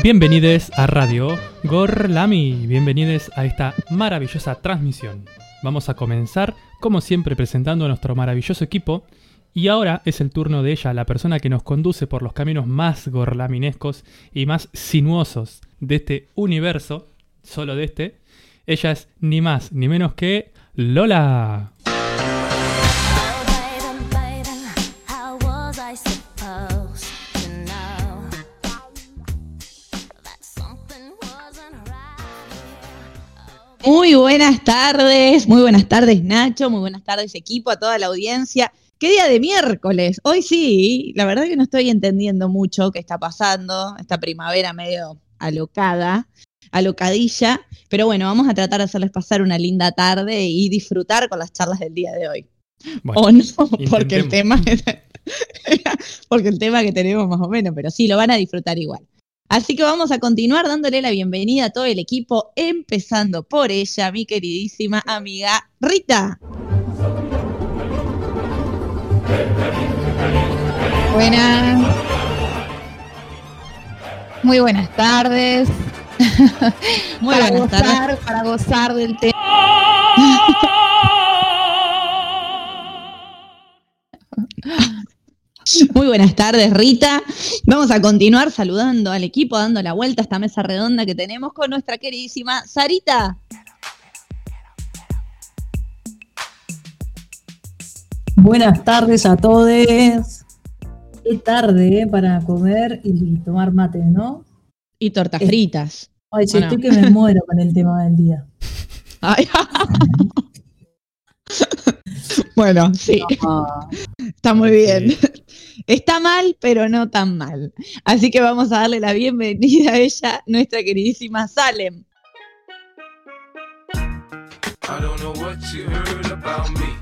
Bienvenidos a Radio Gorlami, bienvenidos a esta maravillosa transmisión. Vamos a comenzar, como siempre, presentando a nuestro maravilloso equipo. Y ahora es el turno de ella, la persona que nos conduce por los caminos más gorlaminescos y más sinuosos de este universo, solo de este. Ella es ni más ni menos que Lola. Muy buenas tardes, muy buenas tardes Nacho, muy buenas tardes equipo, a toda la audiencia. ¿Qué día de miércoles? Hoy sí, la verdad que no estoy entendiendo mucho qué está pasando, esta primavera medio alocada, alocadilla, pero bueno, vamos a tratar de hacerles pasar una linda tarde y disfrutar con las charlas del día de hoy. Bueno, o no, porque el tema porque el tema que tenemos más o menos, pero sí, lo van a disfrutar igual. Así que vamos a continuar dándole la bienvenida a todo el equipo, empezando por ella, mi queridísima amiga Rita. Buenas. Muy buenas tardes. Muy para buenas gozar, tardes. Para gozar del tema. Muy buenas tardes, Rita. Vamos a continuar saludando al equipo, dando la vuelta a esta mesa redonda que tenemos con nuestra queridísima Sarita. Buenas tardes a todos. Qué tarde eh, para comer y tomar mate, ¿no? Y tortas Eh, fritas. Ay, che, que me muero con el tema del día. Ay. bueno, sí. Está muy bien. Está mal, pero no tan mal. Así que vamos a darle la bienvenida a ella, nuestra queridísima Salem. I don't know what you heard about me,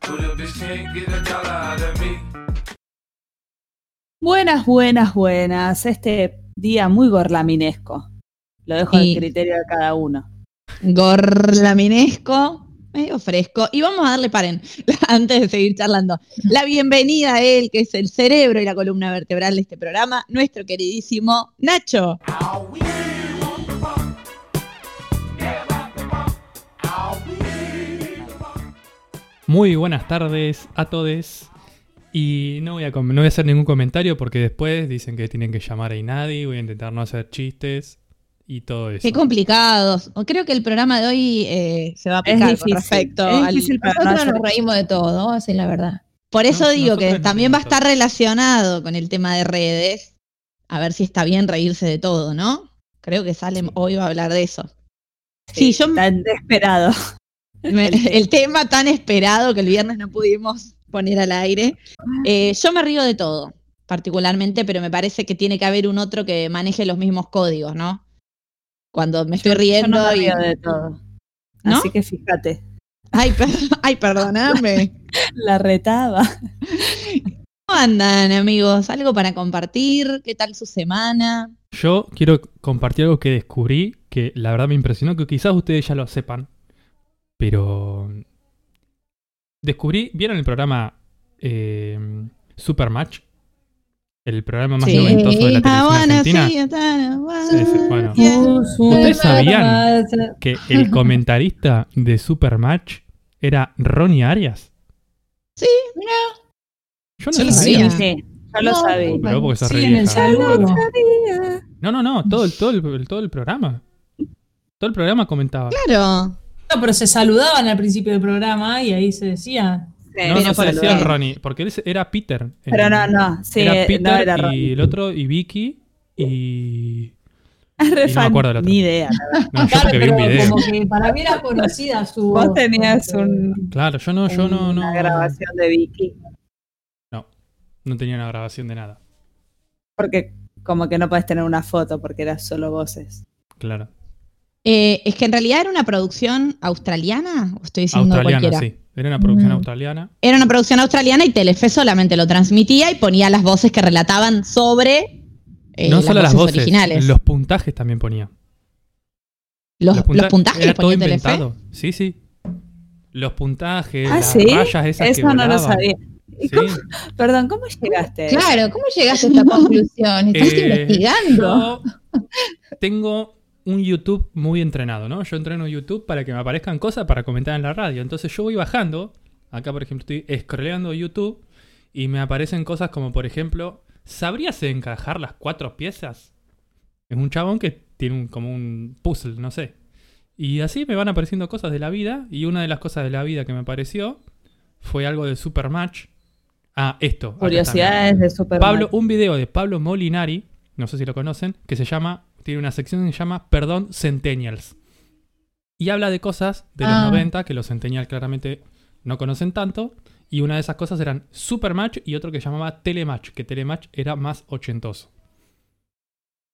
but a bitch can't get a dollar out of me. Buenas, buenas, buenas. Este día muy gorlaminesco. Lo dejo al criterio de cada uno. Gorlaminesco, medio fresco. Y vamos a darle, paren, antes de seguir charlando, la bienvenida a él, que es el cerebro y la columna vertebral de este programa, nuestro queridísimo Nacho. Muy buenas tardes a todos. Y no voy, a, no voy a hacer ningún comentario porque después dicen que tienen que llamar a Inadi. Voy a intentar no hacer chistes y todo eso. Qué complicados. Creo que el programa de hoy eh, se va a Es picar con difícil, respecto es al, difícil para Nosotros nos reímos de todo, así es la verdad. Por eso No, digo que no también va a estar relacionado con el tema de redes. A ver si está bien reírse de todo, ¿no? Creo que Salem hoy va a hablar de eso. Sí, yo Tan desesperado. me- el tema tan esperado que el viernes no pudimos poner al aire. Eh, yo me río de todo, particularmente, pero me parece que tiene que haber un otro que maneje los mismos códigos, ¿no? Cuando me estoy Yo riendo no me y. de todo. ¿No? Así que fíjate. Ay, per- ay, perdóname. La retaba. ¿Cómo andan, amigos? ¿Algo para compartir? ¿Qué tal su semana? Yo quiero compartir algo que descubrí que la verdad me impresionó, que quizás ustedes ya lo sepan, pero descubrí, ¿vieron el programa eh, Supermatch? El programa más Sí. noventoso de la Ah, televisión bueno, argentina. sí, bueno. ¿Ustedes sabían que el comentarista de Supermatch era Ronnie Arias? Sí, Yo no Yo lo sabía. sabía. Sí, yo lo No, sabía. Pero porque sos sí, re en el vieja. saludo. No, no, no, todo el, todo el, el- todo el programa. Todo el programa comentaba. claro. No, pero se saludaban al principio del programa y ahí se decía. Sí, No, Pero no decía qué? Ronnie, porque él era Peter. Pero no, no. Sí, era Peter no era y el otro, y Vicky, y... Y no me acuerdo del otro. Ni idea. la verdad. No, yo Claro, porque vi un pero video. como que para mí era conocida su Vos tenías un, Claro, yo no, yo no, no. una grabación de Vicky. No, no tenía una grabación de nada. Porque como que no podés tener una foto porque era solo voces. Claro. Eh, es que en realidad era una producción australiana, o estoy diciendo Australiana, cualquiera. sí. Era una producción Mm. australiana. Era una producción australiana y Telefe solamente lo transmitía y ponía las voces que relataban sobre eh, no solo las voces, originales. los puntajes también ponía. Los, los punta- puntajes era los todo ponía Telefe. inventado. Sí, sí. Los puntajes, Ah, las ¿sí? rayas esas que Eso no lo sabía. ¿Y Sí. cómo- perdón, ¿cómo llegaste? Claro, ¿cómo llegaste a esta conclusión? ¿Estás Eh, investigando? Yo tengo un YouTube muy entrenado, ¿no? Yo entreno YouTube para que me aparezcan cosas para comentar en la radio. Entonces yo voy bajando, acá por ejemplo estoy scrolleando YouTube y me aparecen cosas como por ejemplo, ¿sabrías encajar las cuatro piezas? Es un chabón que tiene un, como un puzzle, no sé. Y así me van apareciendo cosas de la vida y una de las cosas de la vida que me apareció fue algo de Supermatch. Ah, esto. Curiosidades de Super Pablo, un video de Pablo Molinari, no sé si lo conocen, que se llama, tiene una sección que se llama Perdón Centennials. Y habla de cosas de los Ah. 90 que los Centennials claramente no conocen tanto. Y una de esas cosas eran Supermatch y otro que llamaba Telematch, que Telematch era más ochentoso.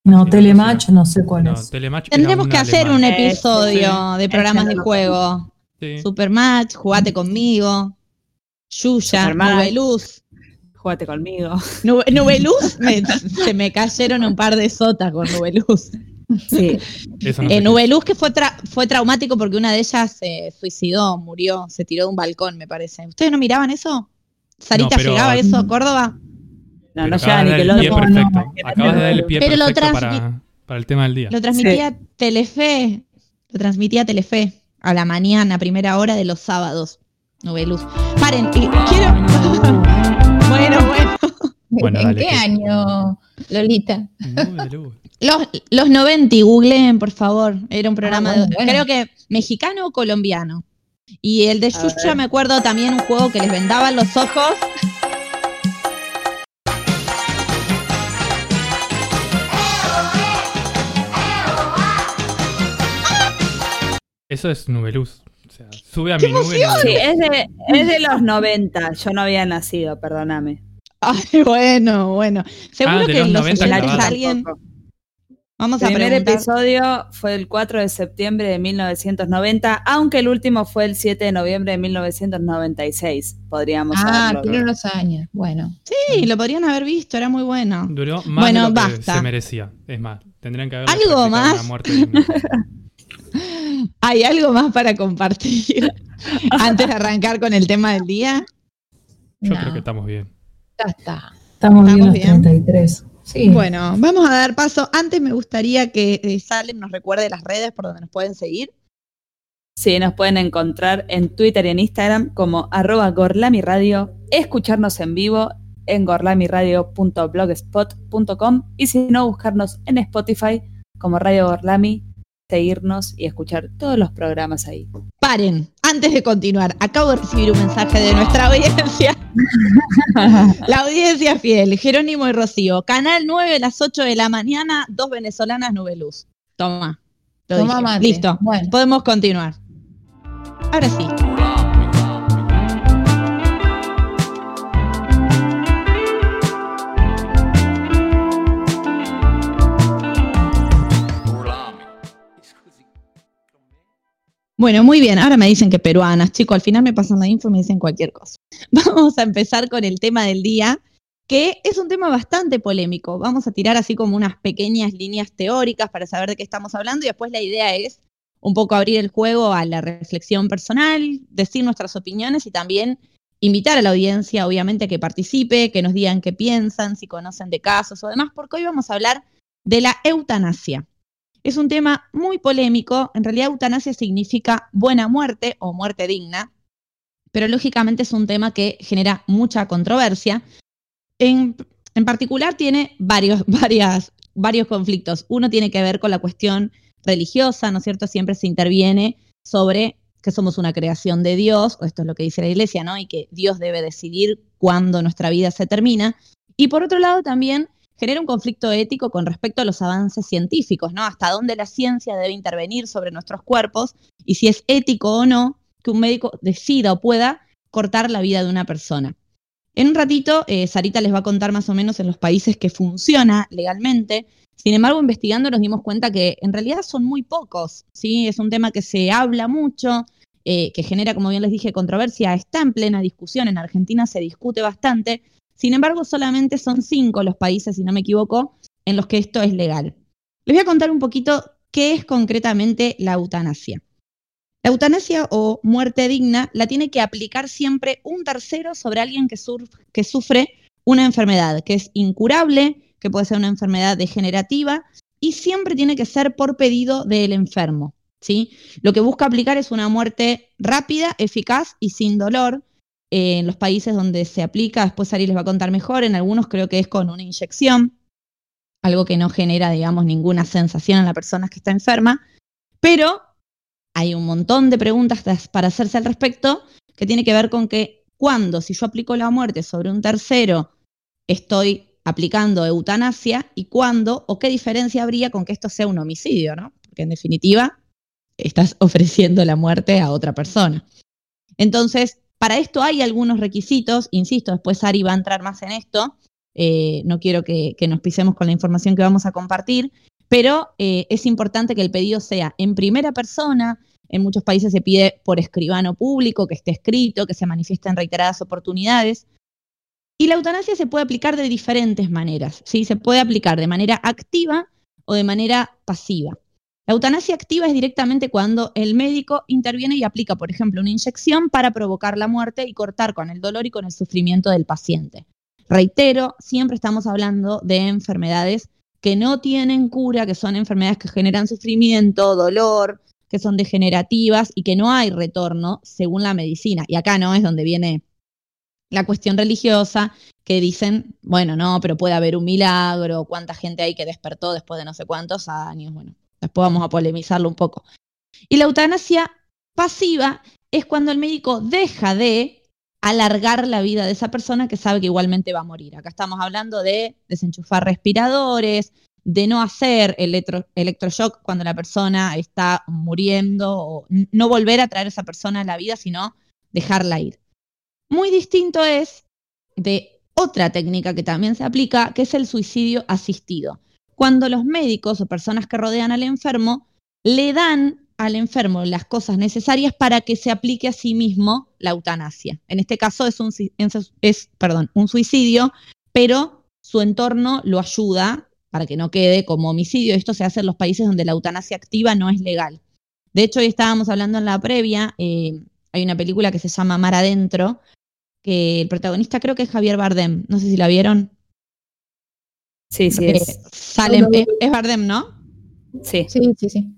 No, Telematch, no, no sé cuál No, es. Telematch Tendremos que hacer alemán. un Eh, episodio de programas de juego. Sí. Supermatch, jugate conmigo. Yuya, Supermatch. Jugate conmigo. Nube- Nubeluz, me- se me cayeron un par de sotas con Nubeluz. Sí. No Eh, Nubeluz que fue, tra- fue traumático porque una de ellas se suicidó, murió, se tiró de un balcón, me parece. ¿Ustedes no miraban eso? ¿Sarita No, pero- llegaba a eso a Córdoba? No, no acabas llega de ni que el lo no, Acabas de dar el pie Pero lo perfecto transmi- para, para el tema del día. Lo transmitía Telefe, lo transmitía Telefe a la mañana, primera hora de los sábados. Nubeluz. Paren, y quiero. bueno, bueno. Bueno, ¿En dale, qué que- año, Lolita? Los, los 90, googleen, por favor. Era un programa, bueno, de- bueno. creo que mexicano o colombiano. Y el de Yuya me acuerdo también un juego que les vendaban los ojos. Eso es nubeluz. Sea, sube a mi nube. Sí, es de, es de los 90. Yo no había nacido, perdóname. Ay, bueno, bueno. Seguro Ah, de que los en los 90 oyentes clavado. alguien. Vamos El a primer preguntar. episodio fue el 4 de septiembre de 1990, aunque el último fue el 7 de noviembre de 1996. Podríamos Ah, tiene unos años. Bueno. Sí, lo podrían haber visto, era muy bueno. Duró más Bueno, de lo que basta. se merecía. Es más, tendrían que haber ¿Algo más? una muerte. ¿Hay algo más para compartir antes de arrancar con el tema del día? Yo no, creo que estamos bien. ya está. Estamos bien ¿Estamos los bien? 33. Sí. Bueno, vamos a dar paso. Antes me gustaría que eh, Salem nos recuerde las redes por donde nos pueden seguir. Sí, nos pueden encontrar en Twitter y en Instagram como arroba gorlamiradio, escucharnos en vivo en gorlamiradio.blogspot.com y si no, buscarnos en Spotify como Radio Gorlami, seguirnos y escuchar todos los programas ahí. Paren, antes de continuar, acabo de recibir un mensaje de nuestra audiencia. La audiencia fiel, Jerónimo y Rocío. Canal 9 a las 8 de la mañana, dos venezolanas Nubeluz. Toma. Lo Toma. Listo. Bueno. Podemos continuar. Ahora sí. Bueno, muy bien. Ahora me dicen que peruanas, chicos. Al final me pasan la info y me dicen cualquier cosa. Vamos a empezar con el tema del día, que es un tema bastante polémico. Vamos a tirar así como unas pequeñas líneas teóricas para saber de qué estamos hablando y después la idea es un poco abrir el juego a la reflexión personal, decir nuestras opiniones y también invitar a la audiencia, obviamente, a que participe, que nos digan qué piensan, si conocen de casos o demás, porque hoy vamos a hablar de la eutanasia. Es un tema muy polémico. En realidad, eutanasia significa buena muerte o muerte digna, pero lógicamente es un tema que genera mucha controversia. En, en particular, tiene varios, varias, varios conflictos. Uno tiene que ver con la cuestión religiosa, ¿no es cierto? Siempre se interviene sobre que somos una creación de Dios, esto es lo que dice la iglesia, ¿no? Y que Dios debe decidir cuándo nuestra vida se termina. Y por otro lado, también genera un conflicto ético con respecto a los avances científicos, ¿no? Hasta dónde la ciencia debe intervenir sobre nuestros cuerpos y si es ético o no que un médico decida o pueda cortar la vida de una persona. En un ratito, eh, Sarita les va a contar más o menos en los países que funciona legalmente. Sin embargo, investigando nos dimos cuenta que en realidad son muy pocos, ¿sí? Es un tema que se habla mucho, eh, que genera, como bien les dije, controversia, está en plena discusión, en Argentina se discute bastante, sin embargo, solamente son cinco los países, si no me equivoco, en los que esto es legal. Les voy a contar un poquito qué es concretamente la eutanasia. La eutanasia o muerte digna la tiene que aplicar siempre un tercero sobre alguien que, sufre una enfermedad que es incurable, que puede ser una enfermedad degenerativa, y siempre tiene que ser por pedido del enfermo. ¿sí? Lo que busca aplicar es una muerte rápida, eficaz y sin dolor. Eh, en los países donde se aplica, después Ari les va a contar mejor, en algunos creo que es con una inyección, algo que no genera, digamos, ninguna sensación en la persona que está enferma, pero hay un montón de preguntas para hacerse al respecto que tiene que ver con que cuando, si yo aplico la muerte sobre un tercero, estoy aplicando eutanasia y cuándo o qué diferencia habría con que esto sea un homicidio, ¿no? Porque en definitiva estás ofreciendo la muerte a otra persona. Entonces, para esto hay algunos requisitos, insisto, después Ari va a entrar más en esto, eh, no quiero que, nos pisemos con la información que vamos a compartir, pero eh, es importante que el pedido sea en primera persona, en muchos países se pide por escribano público, que esté escrito, que se manifieste en reiteradas oportunidades. Y la eutanasia se puede aplicar de diferentes maneras, ¿sí? Se puede aplicar de manera activa o de manera pasiva. La eutanasia activa es directamente cuando el médico interviene y aplica, por ejemplo, una inyección para provocar la muerte y cortar con el dolor y con el sufrimiento del paciente. Reitero, siempre estamos hablando de enfermedades que no tienen cura, que son enfermedades que generan sufrimiento, dolor, que son degenerativas y que no hay retorno según la medicina. Y acá no es donde viene la cuestión religiosa, que dicen, bueno, no, pero puede haber un milagro, cuánta gente hay que despertó después de no sé cuántos años, bueno, después vamos a polemizarlo un poco. Y la eutanasia pasiva es cuando el médico deja de alargar la vida de esa persona que sabe que igualmente va a morir. Acá estamos hablando de desenchufar respiradores, de no hacer electro, electroshock cuando la persona está muriendo, o no volver a traer a esa persona a la vida, sino dejarla ir. Muy distinto es de otra técnica que también se aplica, que es el suicidio asistido. Cuando los médicos o personas que rodean al enfermo le dan al enfermo las cosas necesarias para que se aplique a sí mismo la eutanasia. En este caso es un, es, perdón, un suicidio, pero su entorno lo ayuda para que no quede como homicidio. Esto se hace en los países donde la eutanasia activa no es legal. De hecho, hoy estábamos hablando en la previa, eh, hay una película que se llama Mar Adentro, que el protagonista creo que es Javier Bardem. No sé si la vieron. Sí, sí, Eh, es. sale- es, es Bardem, ¿no? Sí. Sí, sí, sí.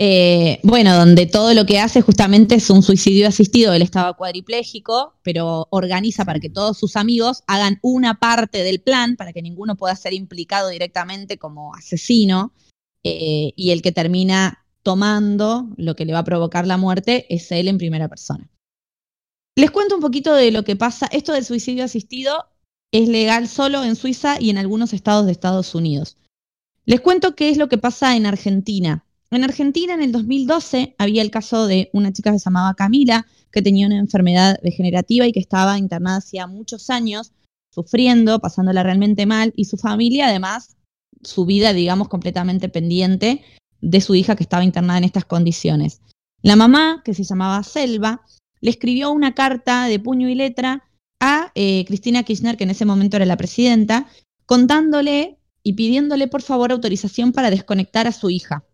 Eh, bueno, donde todo lo que hace justamente es un suicidio asistido. Él estaba cuadripléjico, pero organiza para que todos sus amigos hagan una parte del plan para que ninguno pueda ser implicado directamente como asesino. eh, y el que termina tomando lo que le va a provocar la muerte es él en primera persona. Les cuento un poquito de lo que pasa. Esto del suicidio asistido es legal solo en Suiza y en algunos estados de Estados Unidos. Les cuento qué es lo que pasa en Argentina. En Argentina, en el 2012, había el caso de una chica que se llamaba Camila, que tenía una enfermedad degenerativa y que estaba internada hacía muchos años, sufriendo, pasándola realmente mal, y su familia, además, su vida, digamos, completamente pendiente de su hija que estaba internada en estas condiciones. La mamá, que se llamaba Selva, le escribió una carta de puño y letra a eh, Cristina Kirchner, que en ese momento era la presidenta, contándole y pidiéndole por favor autorización para desconectar a su hija.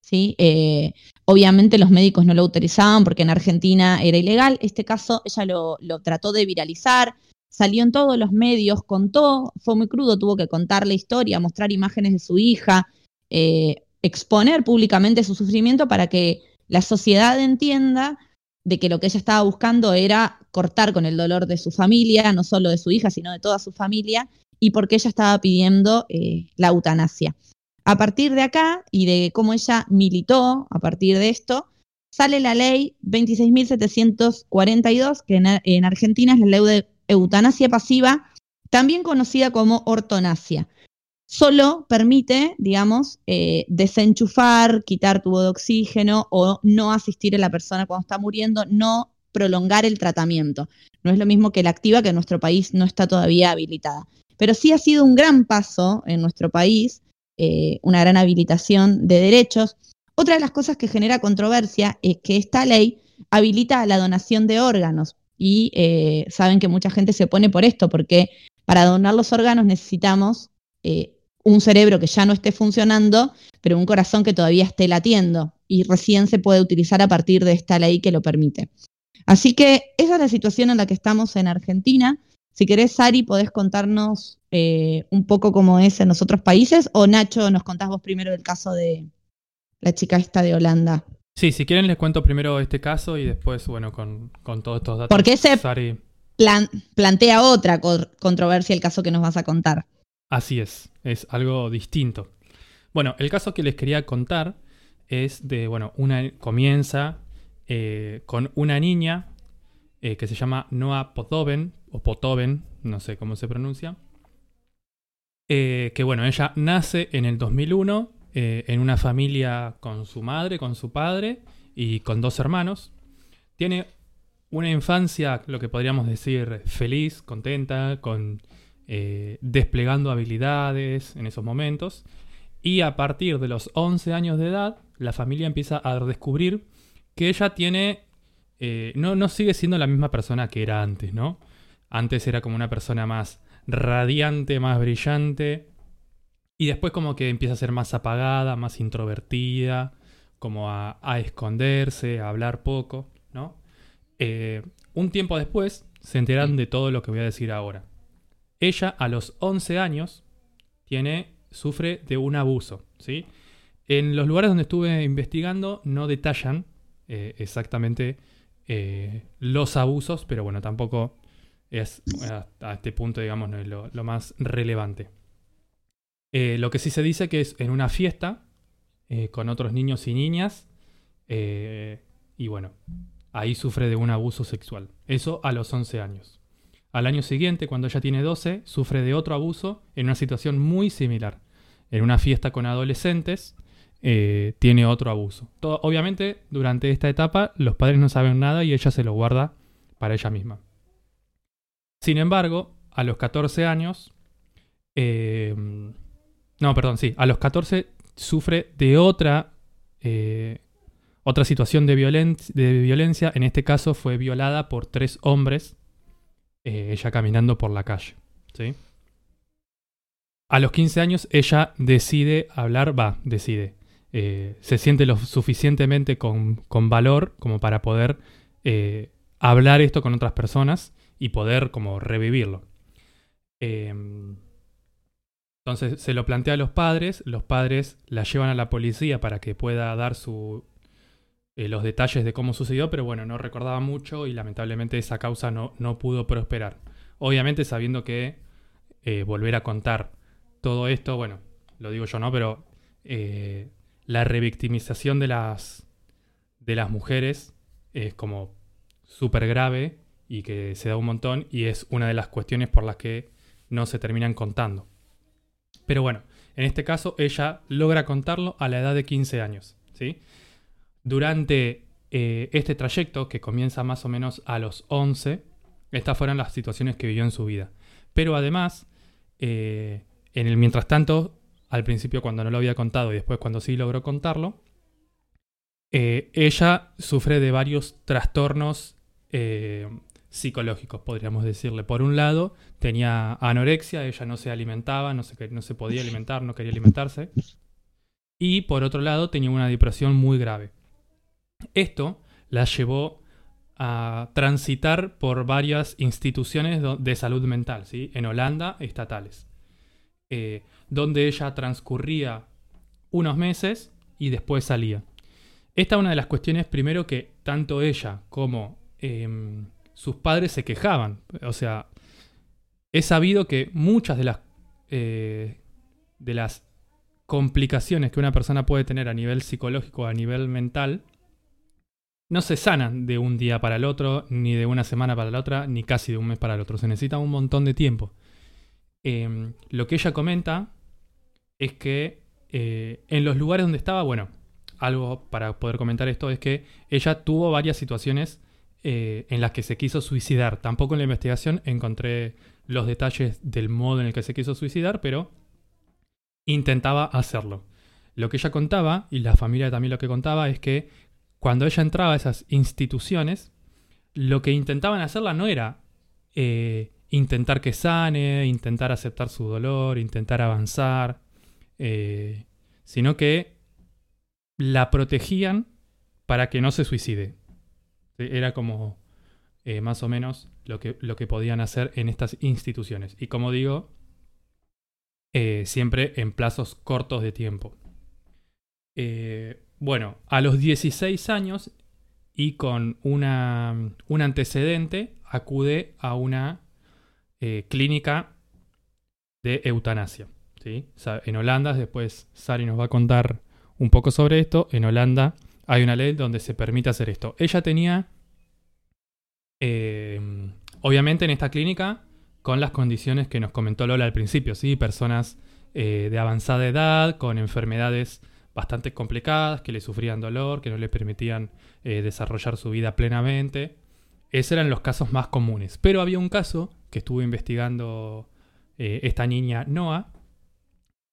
¿sí? Eh, obviamente los médicos no lo autorizaban porque en Argentina era ilegal. Este caso ella lo, trató de viralizar, salió en todos los medios, contó, fue muy crudo, tuvo que contar la historia, mostrar imágenes de su hija, eh, exponer públicamente su sufrimiento para que la sociedad entienda de que lo que ella estaba buscando era cortar con el dolor de su familia, no solo de su hija, sino de toda su familia, y porque ella estaba pidiendo eh, la eutanasia. A partir de acá y de cómo ella militó a partir de esto, sale la ley 26.742, que en, en Argentina es la ley de eutanasia pasiva, también conocida como ortonasia. Solo permite, digamos, eh, desenchufar, quitar tubo de oxígeno o no asistir a la persona cuando está muriendo, no prolongar el tratamiento. No es lo mismo que la activa, que en nuestro país no está todavía habilitada. Pero sí ha sido un gran paso en nuestro país, eh, una gran habilitación de derechos. Otra de las cosas que genera controversia es que esta ley habilita la donación de órganos. Y eh, saben que mucha gente se opone por esto, porque para donar los órganos necesitamos un cerebro que ya no esté funcionando, pero un corazón que todavía esté latiendo. Y recién se puede utilizar a partir de esta ley que lo permite. Así que esa es la situación en la que estamos en Argentina. Si querés, Sari, podés contarnos eh, un poco cómo es en los otros países, o Nacho, nos contás vos primero el caso de la chica esta de Holanda. Sí, si quieren les cuento primero este caso y después, bueno, con, con todos estos datos. Porque ese- Sari- Plan- plantea otra co- controversia el caso que nos vas a contar. Así es, es algo distinto. Bueno, el caso que les quería contar es de, bueno, una comienza eh, con una niña eh, que se llama Noah Potoven, o Potoven, no sé cómo se pronuncia. Eh, que bueno, ella nace en el 2001 eh, en una familia con su madre, con su padre y con dos hermanos. Tiene una infancia, lo que podríamos decir, feliz, contenta, con eh, desplegando habilidades en esos momentos. Y a partir de los 11 años de edad, la familia empieza a descubrir que ella tiene... eh, no, no sigue siendo la misma persona que era antes, ¿no? Antes era como una persona más radiante, más brillante. Y después como que empieza a ser más apagada, más introvertida, como a, a esconderse, a hablar poco, ¿no? Eh, un tiempo después se enteran de todo lo que voy a decir ahora. Ella a los 11 años tiene, sufre de un abuso, ¿sí? En los lugares donde estuve investigando no detallan eh, exactamente eh, los abusos, pero bueno, tampoco es hasta este punto, digamos, no es lo, más relevante. Eh, lo que sí se dice que es en una fiesta con otros niños y niñas, y bueno, ahí sufre de un abuso sexual. Eso a los 11 años. Al año siguiente, cuando ella tiene 12, sufre de otro abuso en una situación muy similar. En una fiesta con adolescentes, eh, tiene otro abuso. Obviamente, durante esta etapa, los padres no saben nada y ella se lo guarda para ella misma. Sin embargo, a los 14 años, eh, no, perdón, sí, a los 14 sufre de otra, eh, otra situación de violencia. En este caso fue violada por tres hombres, eh, ella caminando por la calle. ¿sí? A los 15 años ella decide hablar, va, decide. eh, se siente lo suficientemente con, con valor como para poder eh, hablar esto con otras personas y poder como revivirlo. Em, entonces se lo plantea a los padres, los padres la llevan a la policía para que pueda dar su, eh, los detalles de cómo sucedió, pero bueno, no recordaba mucho y lamentablemente esa causa no, no pudo prosperar. Obviamente sabiendo que eh, volver a contar todo esto, bueno, lo digo yo no, pero eh, la revictimización de las, de las mujeres es como súper grave y que se da un montón y es una de las cuestiones por las que no se terminan contando. Pero bueno, en este caso ella logra contarlo a la edad de 15 años. ¿sí? Durante eh, este trayecto, que comienza más o menos a los 11, estas fueron las situaciones que vivió en su vida. Pero además, eh, en el mientras tanto, al principio cuando no lo había contado y después cuando sí logró contarlo, eh, ella sufre de varios trastornos psicológicos, podríamos decirle. Por un lado, tenía anorexia, ella no se alimentaba, no se, no se podía alimentar, no quería alimentarse. Y por otro lado, tenía una depresión muy grave. Esto la llevó a transitar por varias instituciones de salud mental, ¿sí? en Holanda, estatales, eh, donde ella transcurría unos meses y después salía. Esta es una de las cuestiones, primero, que tanto ella como em, sus padres se quejaban. O sea, he sabido que muchas de las, eh, de las complicaciones que una persona puede tener a nivel psicológico, a nivel mental, no se sanan de un día para el otro, ni de una semana para la otra, ni casi de un mes para el otro. Se necesita un montón de tiempo. Em, lo que ella comenta es que eh, en los lugares donde estaba, bueno, algo para poder comentar esto es que ella tuvo varias situaciones eh, en las que se quiso suicidar. Tampoco en la investigación encontré los detalles del modo en el que se quiso suicidar, pero intentaba hacerlo. Lo que ella contaba, y la familia también lo que contaba, es que cuando ella entraba a esas instituciones, lo que intentaban hacerla no era eh, intentar que sane, intentar aceptar su dolor, intentar avanzar, eh, sino que la protegían para que no se suicide. Era como eh, más o menos lo que, lo que podían hacer en estas instituciones. Y como digo, siempre en plazos cortos de tiempo. Bueno, a los 16 años y con una, un antecedente, acude a una eh, clínica de eutanasia. ¿sí? En Holanda, después Sari nos va a contar un poco sobre esto, en Holanda hay una ley donde se permite hacer esto. Ella tenía, eh, obviamente en esta clínica, con las condiciones que nos comentó Lola al principio, ¿sí? personas eh, de avanzada edad, con enfermedades bastante complicadas, que le sufrían dolor, que no le permitían eh, desarrollar su vida plenamente. Esos eran los casos más comunes. Pero había un caso que estuvo investigando eh, esta niña Noah,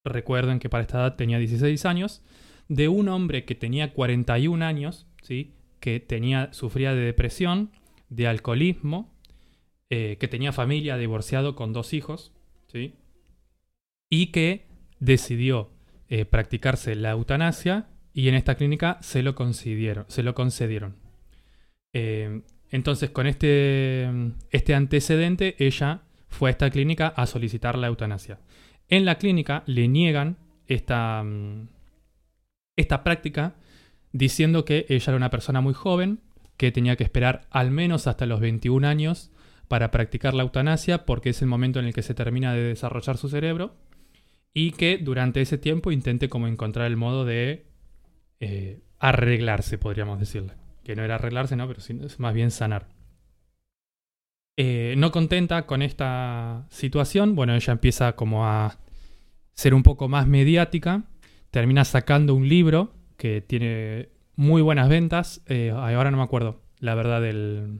recuerden que para esta edad tenía 16 años, de un hombre que tenía 41 años, ¿sí? que tenía, sufría de depresión, de alcoholismo, eh, que tenía familia, divorciado con dos hijos, ¿sí? y que decidió eh, practicarse la eutanasia y en esta clínica se lo concedieron. Se lo concedieron. Eh, entonces, con este, este antecedente, ella fue a esta clínica a solicitar la eutanasia. En la clínica le niegan esta, mm, esta práctica diciendo que ella era una persona muy joven, que tenía que esperar al menos hasta los 21 años para practicar la eutanasia porque es el momento en el que se termina de desarrollar su cerebro y que durante ese tiempo intente como encontrar el modo de eh, arreglarse, podríamos decirle. Que no era arreglarse, no, pero sí, es más bien sanar. Eh, no contenta con esta situación, bueno, ella empieza como a ser un poco más mediática, termina sacando un libro que tiene muy buenas ventas, eh, ahora no me acuerdo la verdad del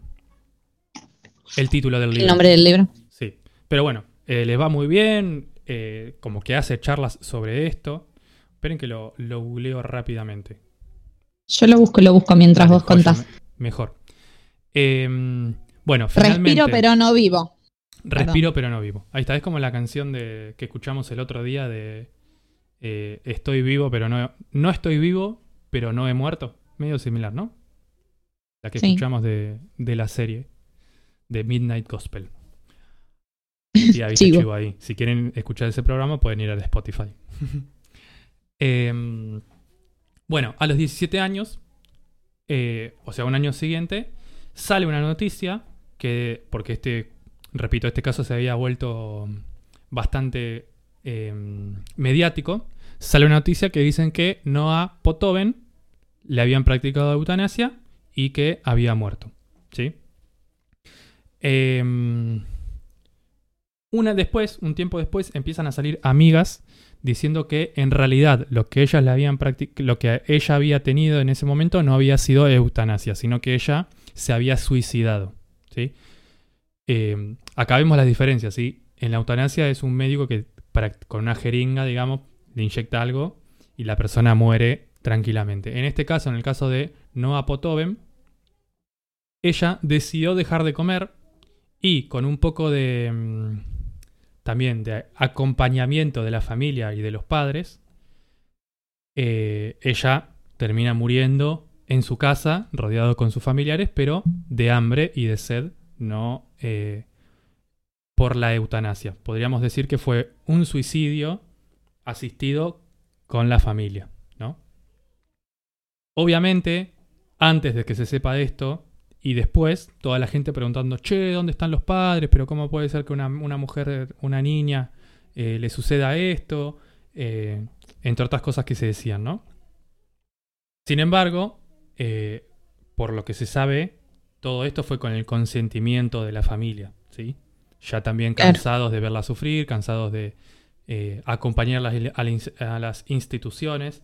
el título del libro. El nombre del libro. Sí, pero bueno, eh, les va muy bien, eh, como que hace charlas sobre esto. Esperen que lo, lo googleo rápidamente. Yo lo busco, lo busco mientras vos contás. Mejor. Em, bueno, finalmente... Respiro, pero no vivo. Respiro pero no vivo. Ahí está, es como la canción de, que escuchamos el otro día de eh, Estoy vivo pero no... No estoy vivo pero no he muerto. Medio similar, ¿no? La que Sí. escuchamos de, de la serie de Midnight Gospel. Y ahí Chivo. ahí. Si quieren escuchar ese programa pueden ir al Spotify. Em, bueno, a los 17 años, eh, o sea, un año siguiente, sale una noticia que, porque este, repito, este caso se había vuelto bastante eh, mediático, sale una noticia que dicen que Noah Potoven le habían practicado eutanasia y que había muerto. ¿Sí? Una después, un tiempo después, empiezan a salir amigas diciendo que en realidad lo que lo que ella había tenido en ese momento no había sido eutanasia, sino que ella se había suicidado. ¿sí? Eh, acá vemos las diferencias. ¿sí? En la eutanasia es un médico que con una jeringa, digamos, le inyecta algo y la persona muere tranquilamente. En este caso, en el caso de Noah Potoven, ella decidió dejar de comer y con un poco de mm, también de acompañamiento de la familia y de los padres, eh, ella termina muriendo en su casa, rodeado con sus familiares, pero de hambre y de sed, no eh, por la eutanasia. Podríamos decir que fue un suicidio asistido con la familia, ¿no? Obviamente, antes de que se sepa de esto, y después, toda la gente preguntando, che, ¿dónde están los padres? Pero ¿cómo puede ser que una, una mujer, una niña, eh, le suceda esto? Eh, entre otras cosas que se decían, ¿no? Sin embargo, eh, por lo que se sabe, todo esto fue con el consentimiento de la familia, ¿sí? Ya también Claro. cansados de verla sufrir, cansados de acompañarlas a las instituciones.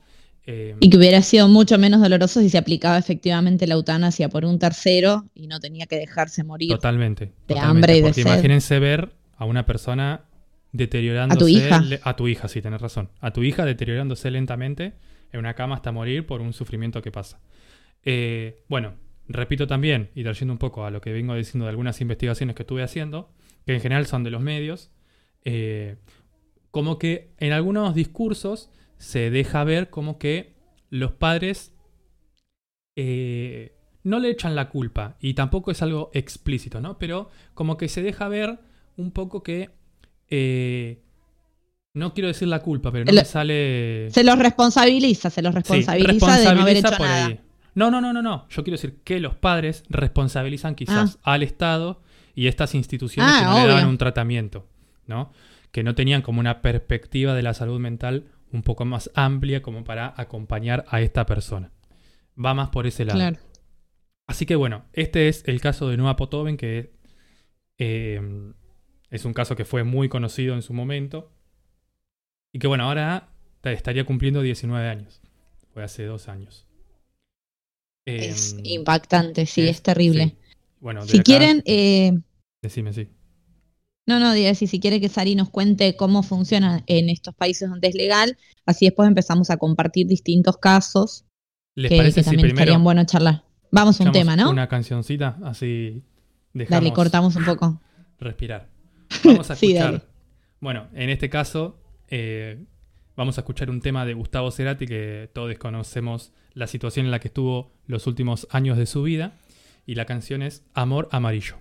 Eh, Y que hubiera sido mucho menos doloroso si se aplicaba efectivamente la eutanasia por un tercero y no tenía que dejarse morir. Totalmente. totalmente, hambre y de Porque sed. imagínense ver a una persona deteriorándose. A tu hija. A tu hija, sí, tenés razón. A tu hija deteriorándose lentamente en una cama hasta morir por un sufrimiento que pasa. Eh, bueno, repito también, y trayendo un poco a lo que vengo diciendo de algunas investigaciones que estuve haciendo, que en general son de los medios, eh, como que en algunos discursos se deja ver como que los padres eh, no le echan la culpa y tampoco es algo explícito, ¿no? Pero como que se deja ver un poco que... eh, no quiero decir la culpa, pero no me sale... Se los responsabiliza, se los Sí, responsabiliza, de no haber hecho por nada. ahí. No, no, no, no, no. Yo quiero decir que los padres responsabilizan quizás al Estado y estas instituciones Ah, que no le daban un tratamiento, ¿no? Que no tenían como una perspectiva de la salud mental un poco más amplia como para acompañar a esta persona. Va más por ese lado. Claro. Así que bueno, este es el caso de Noah Potoven, que eh, es un caso que fue muy conocido en su momento. Y que bueno, ahora ta- estaría cumpliendo 19 años. Fue hace dos años. Eh, Es impactante, sí, es- es, terrible. sí. Bueno, de Si acá- quieren, eh, Decime, sí. No, no, diga, si, si quiere que Sari nos cuente cómo funciona en estos países donde es legal, así después empezamos a compartir distintos casos ¿Les que, parece que si también primero estarían bueno charlar. Vamos a un tema, ¿no? Una cancioncita, así dejamos Dale, cortamos un poco. respirar. Vamos a escuchar. Bueno, en este caso, eh, vamos a escuchar un tema de Gustavo Cerati que todos conocemos la situación en la que estuvo los últimos años de su vida. Y la canción es Amor Amarillo.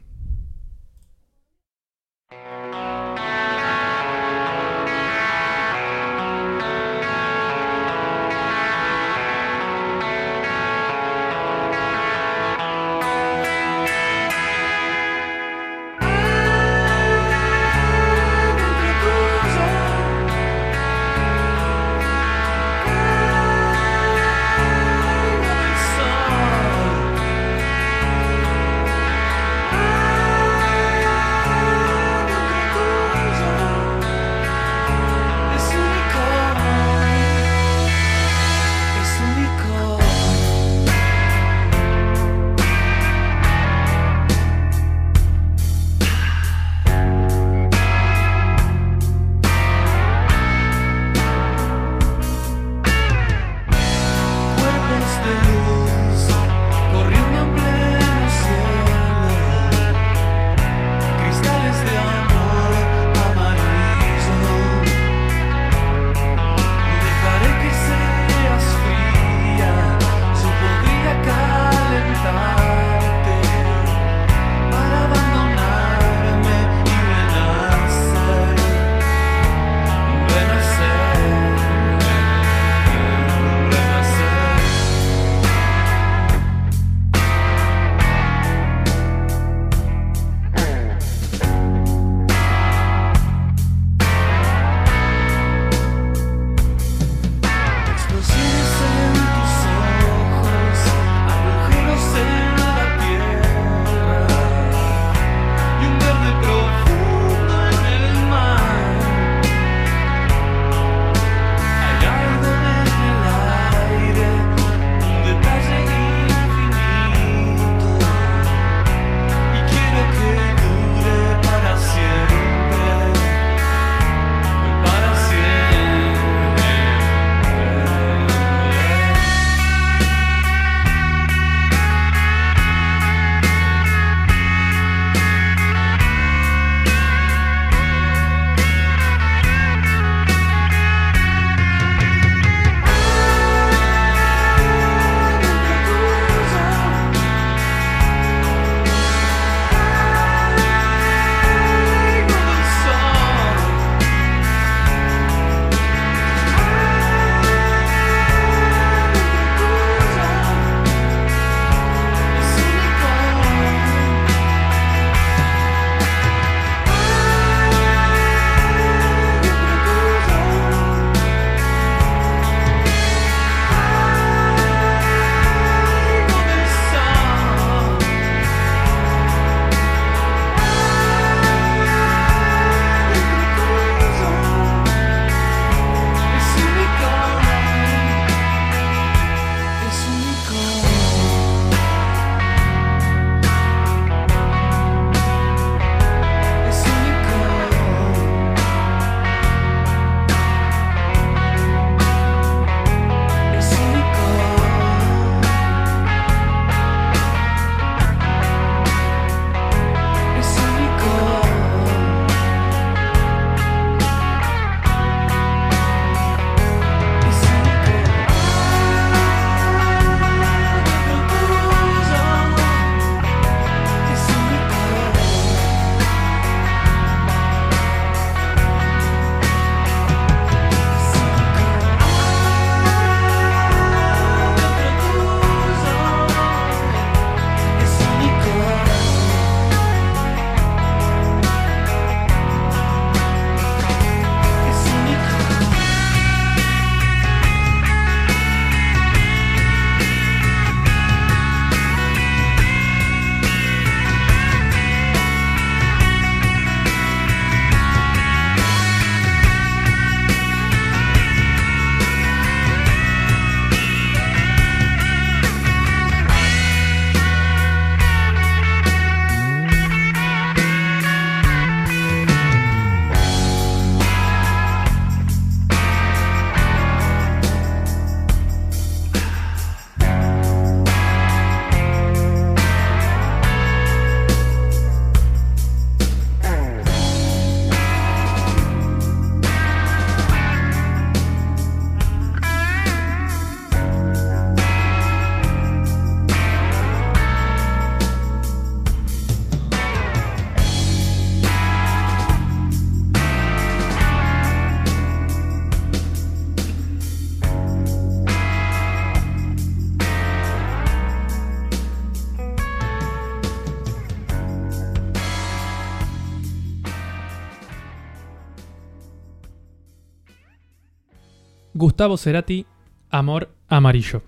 Gustavo Cerati, Amor Amarillo.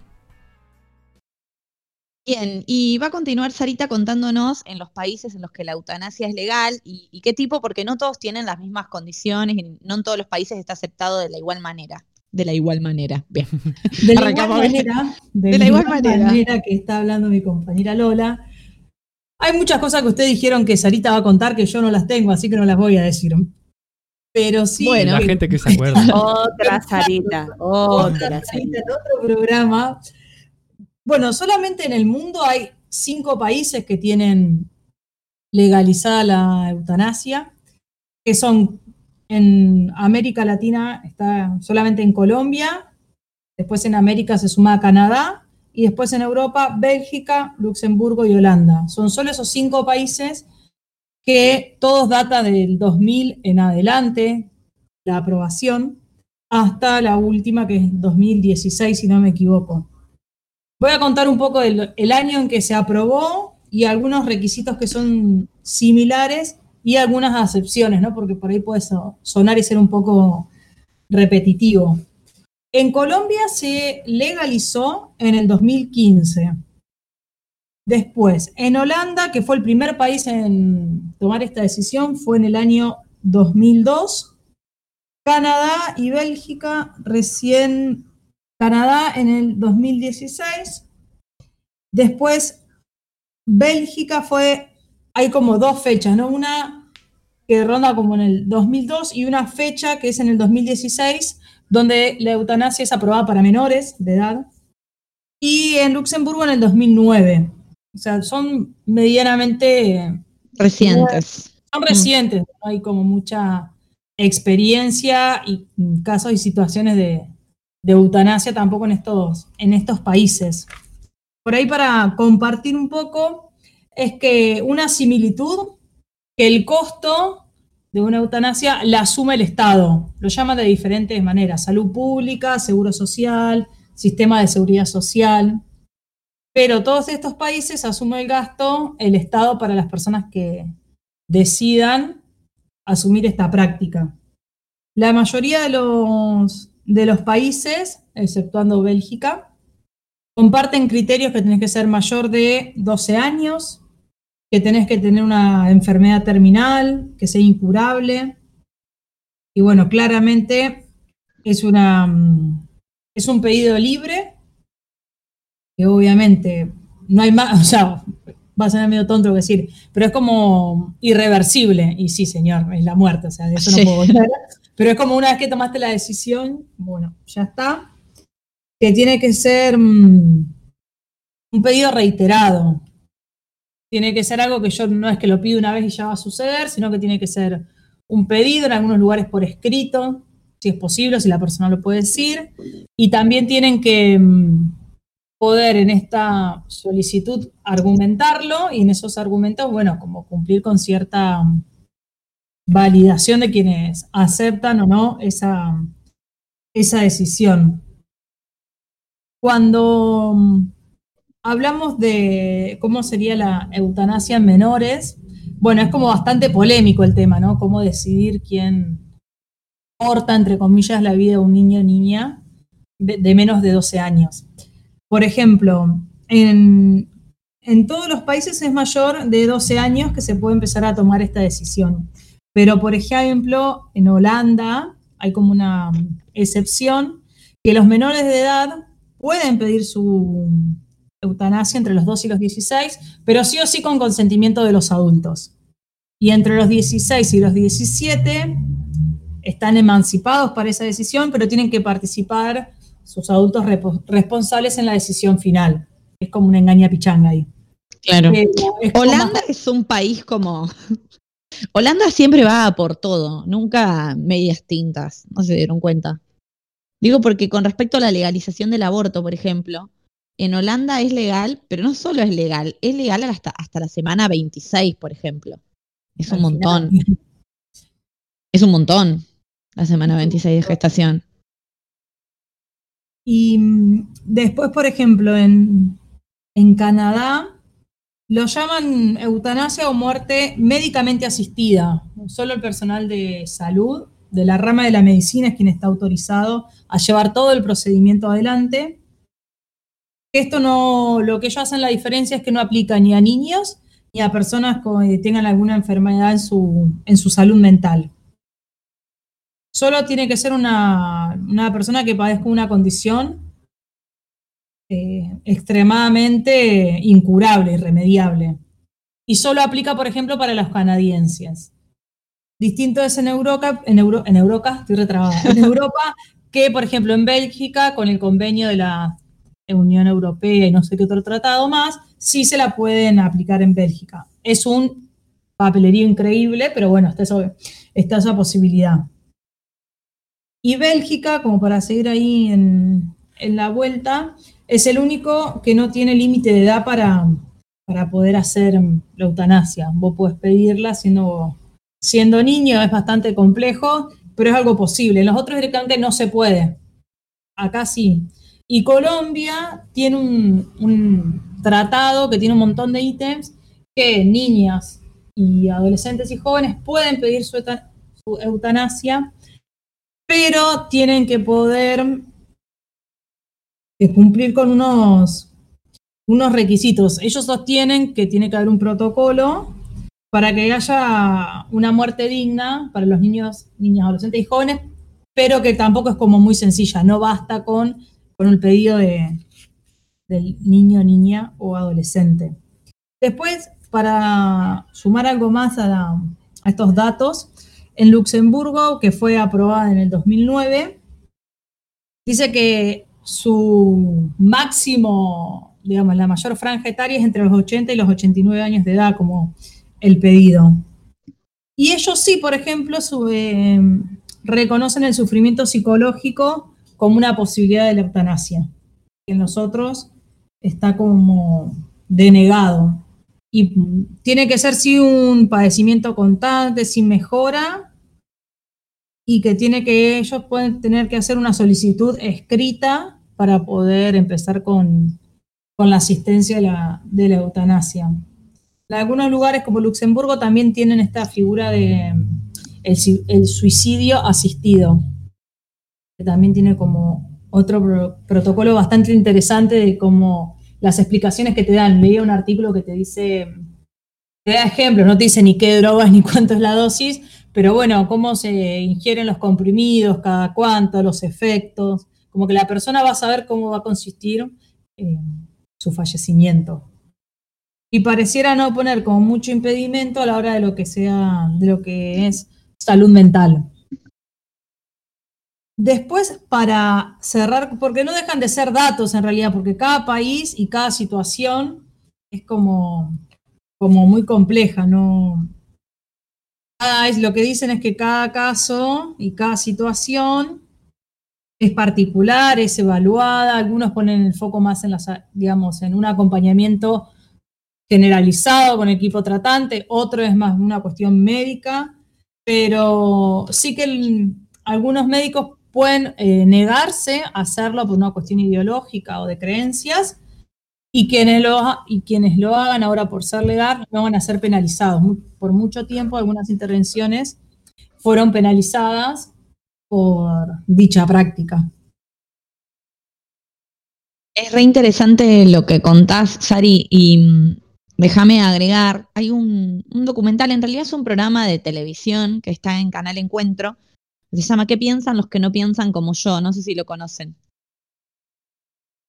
Bien, y va a continuar Sarita contándonos en los países en los que la eutanasia es legal y, y qué tipo, porque no todos tienen las mismas condiciones y no en todos los países está aceptado de la igual manera. De la igual manera. Bien. De la igual manera, de, De la igual manera. manera. que está hablando mi compañera Lola. Hay muchas cosas que ustedes dijeron que Sarita va a contar que yo no las tengo, así que no las voy a decir. Pero sí. Bueno. La gente que se acuerda. Otra Sarita, otra Sarita en otro programa. Bueno, solamente en el mundo hay cinco países que tienen legalizada la eutanasia, que son en América Latina, está solamente en Colombia, después en América se suma Canadá, y después en Europa, Bélgica, Luxemburgo y Holanda. Son solo esos cinco países que todos data del 2000 en adelante, la aprobación, hasta la última, que es 2016, si no me equivoco. Voy a contar un poco del el año en que se aprobó y algunos requisitos que son similares y algunas acepciones, ¿no? Porque por ahí puede so- sonar y ser un poco repetitivo. En Colombia se legalizó en el 2015. Después, en Holanda, que fue el primer país en tomar esta decisión, fue en el año 2002. Canadá y Bélgica recién Canadá en el 2016. Después, Bélgica fue, hay como dos fechas, ¿no? Una que ronda como en el 2002 y una fecha que es en el 2016, donde la eutanasia es aprobada para menores de edad. Y en Luxemburgo en el 2009. O sea, son medianamente Recientes. son recientes, no hay como mucha experiencia y mm, casos y situaciones de, de eutanasia tampoco en estos, en estos países. Por ahí para compartir un poco, es que una similitud, que el costo de una eutanasia la asume el Estado. Lo llama de diferentes maneras, salud pública, seguro social, sistema de seguridad social. Pero todos estos países asume el gasto el Estado para las personas que, decidan asumir esta práctica. La mayoría de los, de los países, exceptuando Bélgica, comparten criterios que tenés que ser mayor de 12 años, que tenés que tener una enfermedad terminal, que sea incurable. Y bueno, claramente es, una, mm, es un pedido libre, que obviamente no hay más, o sea, va a ser medio tonto decir, pero es como irreversible. Y sí, señor, es la muerte, o sea, de eso Sí. no puedo volver. Pero es como una vez que tomaste la decisión, bueno, ya está. Que tiene que ser mm, un pedido reiterado. Tiene que ser algo que yo no es que lo pido una vez y ya va a suceder, sino que tiene que ser un pedido en algunos lugares por escrito, si es posible, si la persona lo puede decir. Y también tienen que mm, poder en esta solicitud argumentarlo y en esos argumentos, bueno, como cumplir con cierta validación de quienes aceptan o no esa, esa decisión. Cuando mm, hablamos de cómo sería la eutanasia en menores, bueno, es como bastante polémico el tema, ¿no? Cómo decidir quién corta, entre comillas, la vida de un niño o niña de menos de 12 años. Por ejemplo, en, en todos los países es mayor de 12 años que se puede empezar a tomar esta decisión. Pero, por ejemplo, en Holanda hay como una excepción que los menores de edad pueden pedir su eutanasia entre los 2 y los 16, pero sí o sí con consentimiento de los adultos. Y entre los 16 y los 17 están emancipados para esa decisión, pero tienen que participar sus adultos responsables en la decisión final. Es como una engaña pichanga ahí. Claro. Eh, es Holanda es un país como. Holanda siempre va por todo, nunca medias tintas, no se dieron cuenta. Digo porque con respecto a la legalización del aborto, por ejemplo, en Holanda es legal, pero no solo es legal, es legal hasta, hasta la semana 26, por ejemplo. Es un montón, es un montón la semana 26 de gestación. Y mm, después, por ejemplo, en, en Canadá lo llaman eutanasia o muerte médicamente asistida. Solo el personal de salud de la rama de la medicina es quien está autorizado a llevar todo el procedimiento adelante. Esto no, lo que ellos hacen la diferencia es que no aplica ni a niños ni a personas que tengan alguna enfermedad en su, en su salud mental. Solo tiene que ser una, una persona que padezca una condición eh, extremadamente incurable, irremediable. Y solo aplica, por ejemplo, para los canadienses. Distinto es en Europa, en, Euro- en Europa, estoy retrabada, en Europa, que por ejemplo en Bélgica, con el convenio de la Unión Europea y no sé qué otro tratado más, sí se la pueden aplicar en Bélgica. Es un papelerío increíble, pero bueno, está, esa posibilidad. Y Bélgica, como para seguir ahí en, en la vuelta, es el único que no tiene límite de edad para, para poder hacer la eutanasia. Vos podés pedirla siendo, siendo niño, es bastante complejo, pero es algo posible. En los otros directamente no se puede. Acá sí. Y Colombia tiene un, un tratado que tiene un montón de ítems que niñas y adolescentes y jóvenes pueden pedir su, euta- su eutanasia, pero tienen que poder eh, cumplir con unos, unos requisitos. Ellos sostienen que tiene que haber un protocolo para que haya una muerte digna para los niños, niñas, adolescentes y jóvenes, pero que tampoco es como muy sencilla, no basta con, con el pedido de, del niño, niña o adolescente. Después, para sumar algo más a, a estos datos, en Luxemburgo, que fue aprobada en el 2009, dice que su máximo, digamos, la mayor franja etaria es entre los 80 y los 89 años de edad, como el pedido. Y ellos sí, por ejemplo, eh, reconocen el sufrimiento psicológico como una posibilidad de la eutanasia. Que en nosotros está como denegado. Y tiene que ser sí un padecimiento constante, sin mejora, y que tiene que ellos pueden tener que hacer una solicitud escrita para poder empezar con, con la asistencia de la, de la eutanasia. En algunos lugares como Luxemburgo también tienen esta figura de el, suicidio asistido, que también tiene como otro pro- protocolo bastante interesante de cómo las explicaciones que te dan. Leía un artículo que te dice, te da ejemplos, no te dice ni qué drogas ni cuánto es la dosis, pero bueno, cómo se ingieren los comprimidos, cada cuánto, los efectos, como que la persona va a saber cómo va a consistir eh, su fallecimiento. Y pareciera no poner como mucho impedimento a la hora de lo que sea, de lo que es salud mental. Después, para cerrar, porque no dejan de ser datos en realidad, porque cada país y cada situación es como, como muy compleja, ¿no? Es, lo que dicen es que cada caso y cada situación es particular, es evaluada, algunos ponen el foco más en las, digamos, en un acompañamiento generalizado con equipo tratante, otro es más una cuestión médica, pero sí que algunos médicos pueden eh, negarse a hacerlo por una cuestión ideológica o de creencias, y quienes, lo, y quienes lo hagan ahora por ser legal no van a ser penalizados. Por mucho tiempo algunas intervenciones fueron penalizadas por dicha práctica. Es re interesante lo que contás, Sari, y mm, déjame agregar, hay un, documental, en realidad es un programa de televisión que está en Canal Encuentro, se llama ¿Qué piensan los que no piensan como yo? No sé si lo conocen.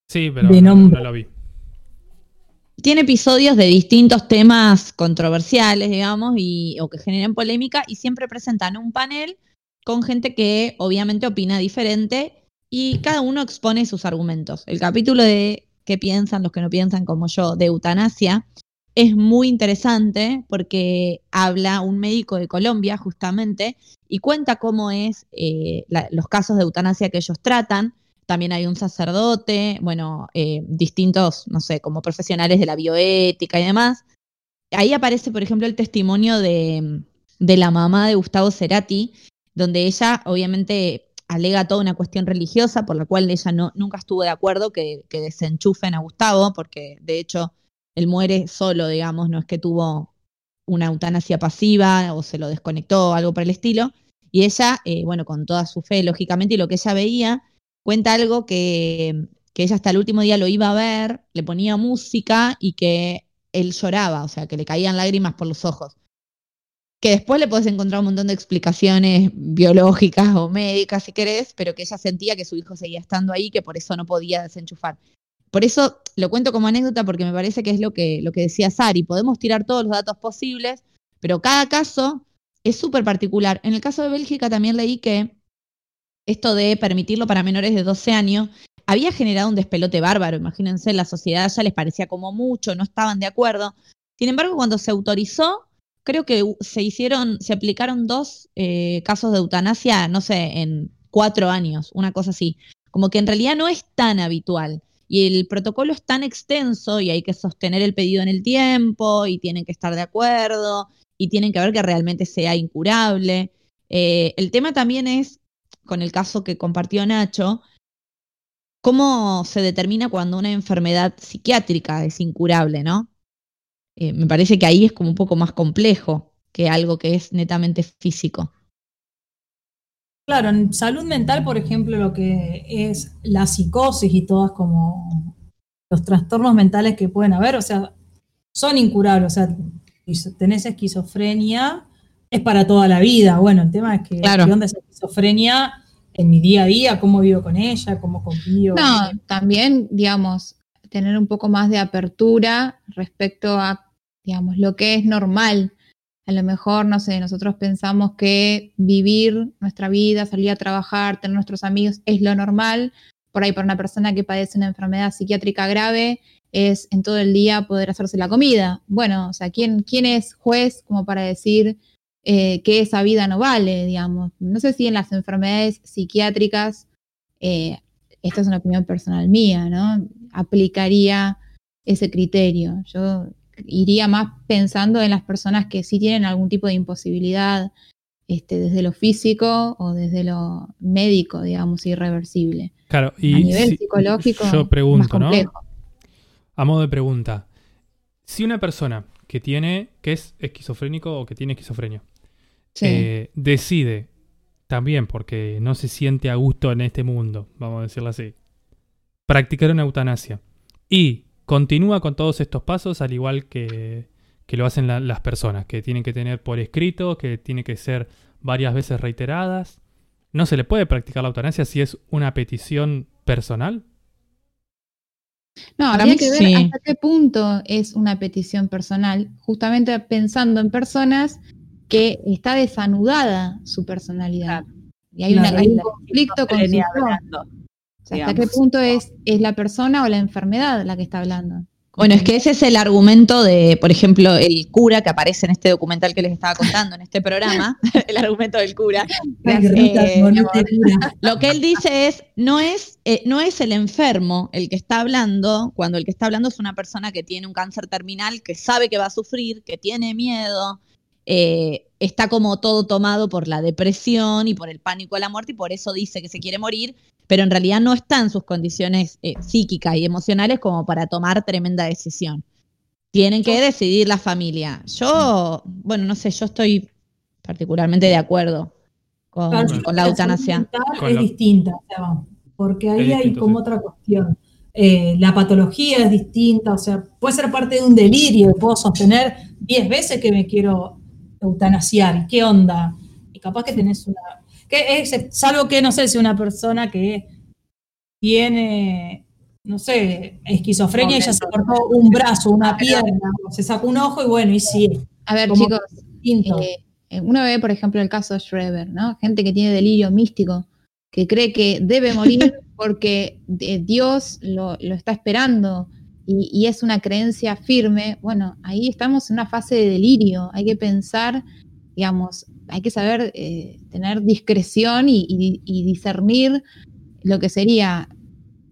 Sí, pero no lo vi. Tiene episodios de distintos temas controversiales, digamos, y, o que generan polémica, y siempre presentan un panel con gente que obviamente opina diferente y cada uno expone sus argumentos. El capítulo de qué piensan los que no piensan como yo de eutanasia es muy interesante porque habla un médico de Colombia justamente y cuenta cómo es eh, los casos de eutanasia que ellos tratan. También hay un sacerdote, bueno, eh, distintos, no sé, como profesionales de la bioética y demás. Ahí aparece, por ejemplo, el testimonio de, de la mamá de Gustavo Cerati, donde ella obviamente alega toda una cuestión religiosa por la cual ella no, nunca estuvo de acuerdo que, que desenchufen a Gustavo, porque de hecho él muere solo, digamos, no es que tuvo una eutanasia pasiva o se lo desconectó o algo por el estilo. Y ella, eh, bueno, con toda su fe, lógicamente, y lo que ella veía, cuenta algo que, que ella hasta el último día lo iba a ver, le ponía música y que él lloraba, o sea, que le caían lágrimas por los ojos. Que después le podés encontrar un montón de explicaciones biológicas o médicas, si querés, pero que ella sentía que su hijo seguía estando ahí, que por eso no podía desenchufar. Por eso lo cuento como anécdota porque me parece que es lo que, lo que decía Sari. Podemos tirar todos los datos posibles, pero cada caso es súper particular. En el caso de Bélgica también leí que esto de permitirlo para menores de 12 años había generado un despelote bárbaro. Imagínense, la sociedad ya les parecía como mucho, no estaban de acuerdo. Sin embargo, cuando se autorizó, creo que se hicieron, se aplicaron dos eh, casos de eutanasia, no sé, en cuatro años, una cosa así. Como que en realidad no es tan habitual. Y el protocolo es tan extenso y hay que sostener el pedido en el tiempo y tienen que estar de acuerdo y tienen que ver que realmente sea incurable. Eh, el tema también es, con el caso que compartió Nacho, cómo se determina cuando una enfermedad psiquiátrica es incurable, ¿no? Eh, me parece que ahí es como un poco más complejo que algo que es netamente físico. Claro, en salud mental, por ejemplo, lo que es la psicosis y todas como los trastornos mentales que pueden haber, o sea, son incurables, o sea, si tenés esquizofrenia, es para toda la vida. Bueno, el tema es que Claro. ¿qué onda esa esquizofrenia en mi día a día? ¿Cómo vivo con ella? ¿Cómo convivo? No, también, digamos, tener un poco más de apertura respecto a, digamos, lo que es normal. A lo mejor, no sé, nosotros pensamos que vivir nuestra vida, salir a trabajar, tener nuestros amigos es lo normal. Por ahí, para una persona que padece una enfermedad psiquiátrica grave, es en todo el día poder hacerse la comida. Bueno, o sea, ¿quién, quién es juez como para decir eh, que esa vida no vale, digamos? No sé si en las enfermedades psiquiátricas eh, esta es una opinión personal mía, ¿no? Aplicaría ese criterio. Yo iría más pensando en las personas que sí tienen algún tipo de imposibilidad este, desde lo físico o desde lo médico, digamos, irreversible. Claro, y a nivel si- psicológico, yo pregunto, más ¿no? complejo. A modo de pregunta, si una persona que tiene, que es esquizofrénico o que tiene esquizofrenia, Sí. eh, decide también porque no se siente a gusto en este mundo, vamos a decirlo así, practicar una eutanasia y continúa con todos estos pasos al igual que, que lo hacen la- las personas, que tienen que tener por escrito, que tienen que ser varias veces reiteradas. ¿No se le puede practicar la eutanasia si es una petición personal? No, habría que ver sí. hasta qué punto es una petición personal, justamente pensando en personas que está desanudada su personalidad. Y hay, una- un conflicto con su sea, ¿Hasta qué punto es, es la persona o la enfermedad la que está hablando? Bueno, es que ese es el argumento de, por ejemplo, el cura que aparece en este documental que les estaba contando en este programa, el argumento del cura. Ay, Eh. Lo que él dice es, no es, eh, no es el enfermo el que está hablando, cuando el que está hablando es una persona que tiene un cáncer terminal, que sabe que va a sufrir, que tiene miedo, eh, está como todo tomado por la depresión y por el pánico a la muerte y por eso dice que se quiere morir, pero en realidad no está en sus condiciones eh, psíquicas y emocionales como para tomar tremenda decisión. Tienen que decidir la familia. Yo, bueno, no sé, yo estoy particularmente de acuerdo con, Claro, con la eutanasia. Con es la- distinta, o sea, porque ahí hay como sí. otra cuestión. Eh, la patología es distinta, o sea, puede ser parte de un delirio, puedo sostener 10 veces que me quiero eutanasiar, ¿y qué onda? Y capaz que tenés una... Que es, salvo que, no sé, si una persona que tiene, no sé, esquizofrenia y ya se cortó un brazo, una pierna, se sacó un ojo y bueno, y sí, A ver, chicos, eh, eh, uno ve, por ejemplo, el caso de Schreber, ¿no? Gente que tiene delirio místico, que cree que debe morir porque eh, Dios lo, lo está esperando y, y es una creencia firme. Bueno, ahí estamos en una fase de delirio. Hay que pensar, digamos, hay que saber eh, tener discreción y, discernir lo que sería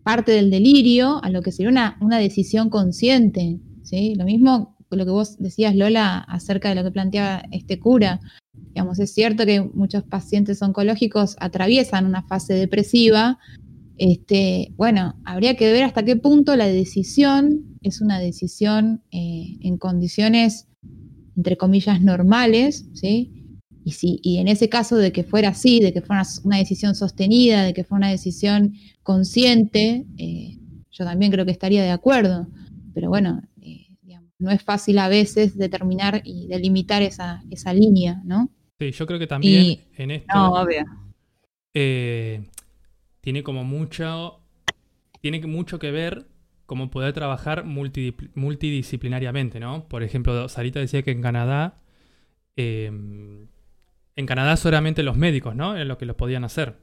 parte del delirio a lo que sería una, una decisión consciente. ¿sí? Lo mismo lo que vos decías, Lola, acerca de lo que planteaba este cura. Digamos, es cierto que muchos pacientes oncológicos atraviesan una fase depresiva. Este, bueno, habría que ver hasta qué punto la decisión es una decisión eh, en condiciones, entre comillas, normales, ¿sí? Y, si, y en ese caso de que fuera así, de que fuera una, una decisión sostenida, de que fuera una decisión consciente, eh, yo también creo que estaría de acuerdo. Pero bueno, eh, digamos, no es fácil a veces determinar y delimitar esa, esa línea, ¿no? Sí, yo creo que también Y- en esto No, obvio. eh, tiene como mucho, tiene mucho que ver cómo poder trabajar multidisciplinariamente, ¿no? Por ejemplo, Sarita decía que en Canadá, eh, en Canadá solamente los médicos, ¿no? Es lo que los podían hacer.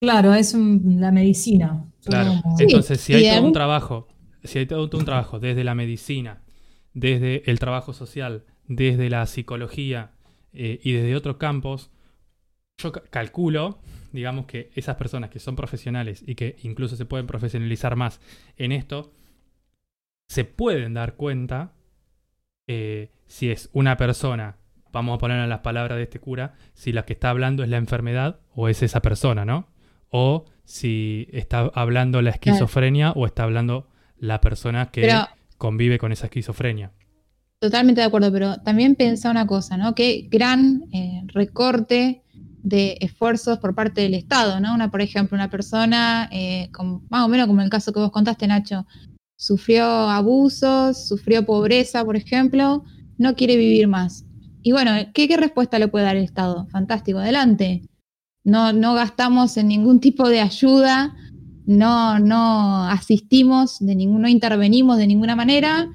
Claro, es un- la medicina. Claro. Sí, Entonces, si hay todo un trabajo, si hay todo un trabajo desde la medicina, desde el trabajo social, desde la psicología eh, y desde otros campos, yo ca- calculo, digamos que esas personas que son profesionales y que incluso se pueden profesionalizar más en esto, se pueden dar cuenta eh, si es una persona, vamos a poner en las palabras de este cura, si la que está hablando es la enfermedad o es esa persona, ¿no? O si está hablando la esquizofrenia o está hablando la persona que Pero convive con esa esquizofrenia. Totalmente de acuerdo, pero también pensá una cosa, ¿no? Qué gran eh, recorte de esfuerzos por parte del Estado, ¿no? Una, por ejemplo, una persona, eh, con- más o menos como el caso que vos contaste, Nacho, sufrió abusos, sufrió pobreza, por ejemplo, no quiere vivir más. Y bueno, ¿qué, qué respuesta le puede dar el Estado? Fantástico, adelante. No, no gastamos en ningún tipo de ayuda, no, no asistimos, de ningún, no intervenimos de ninguna manera,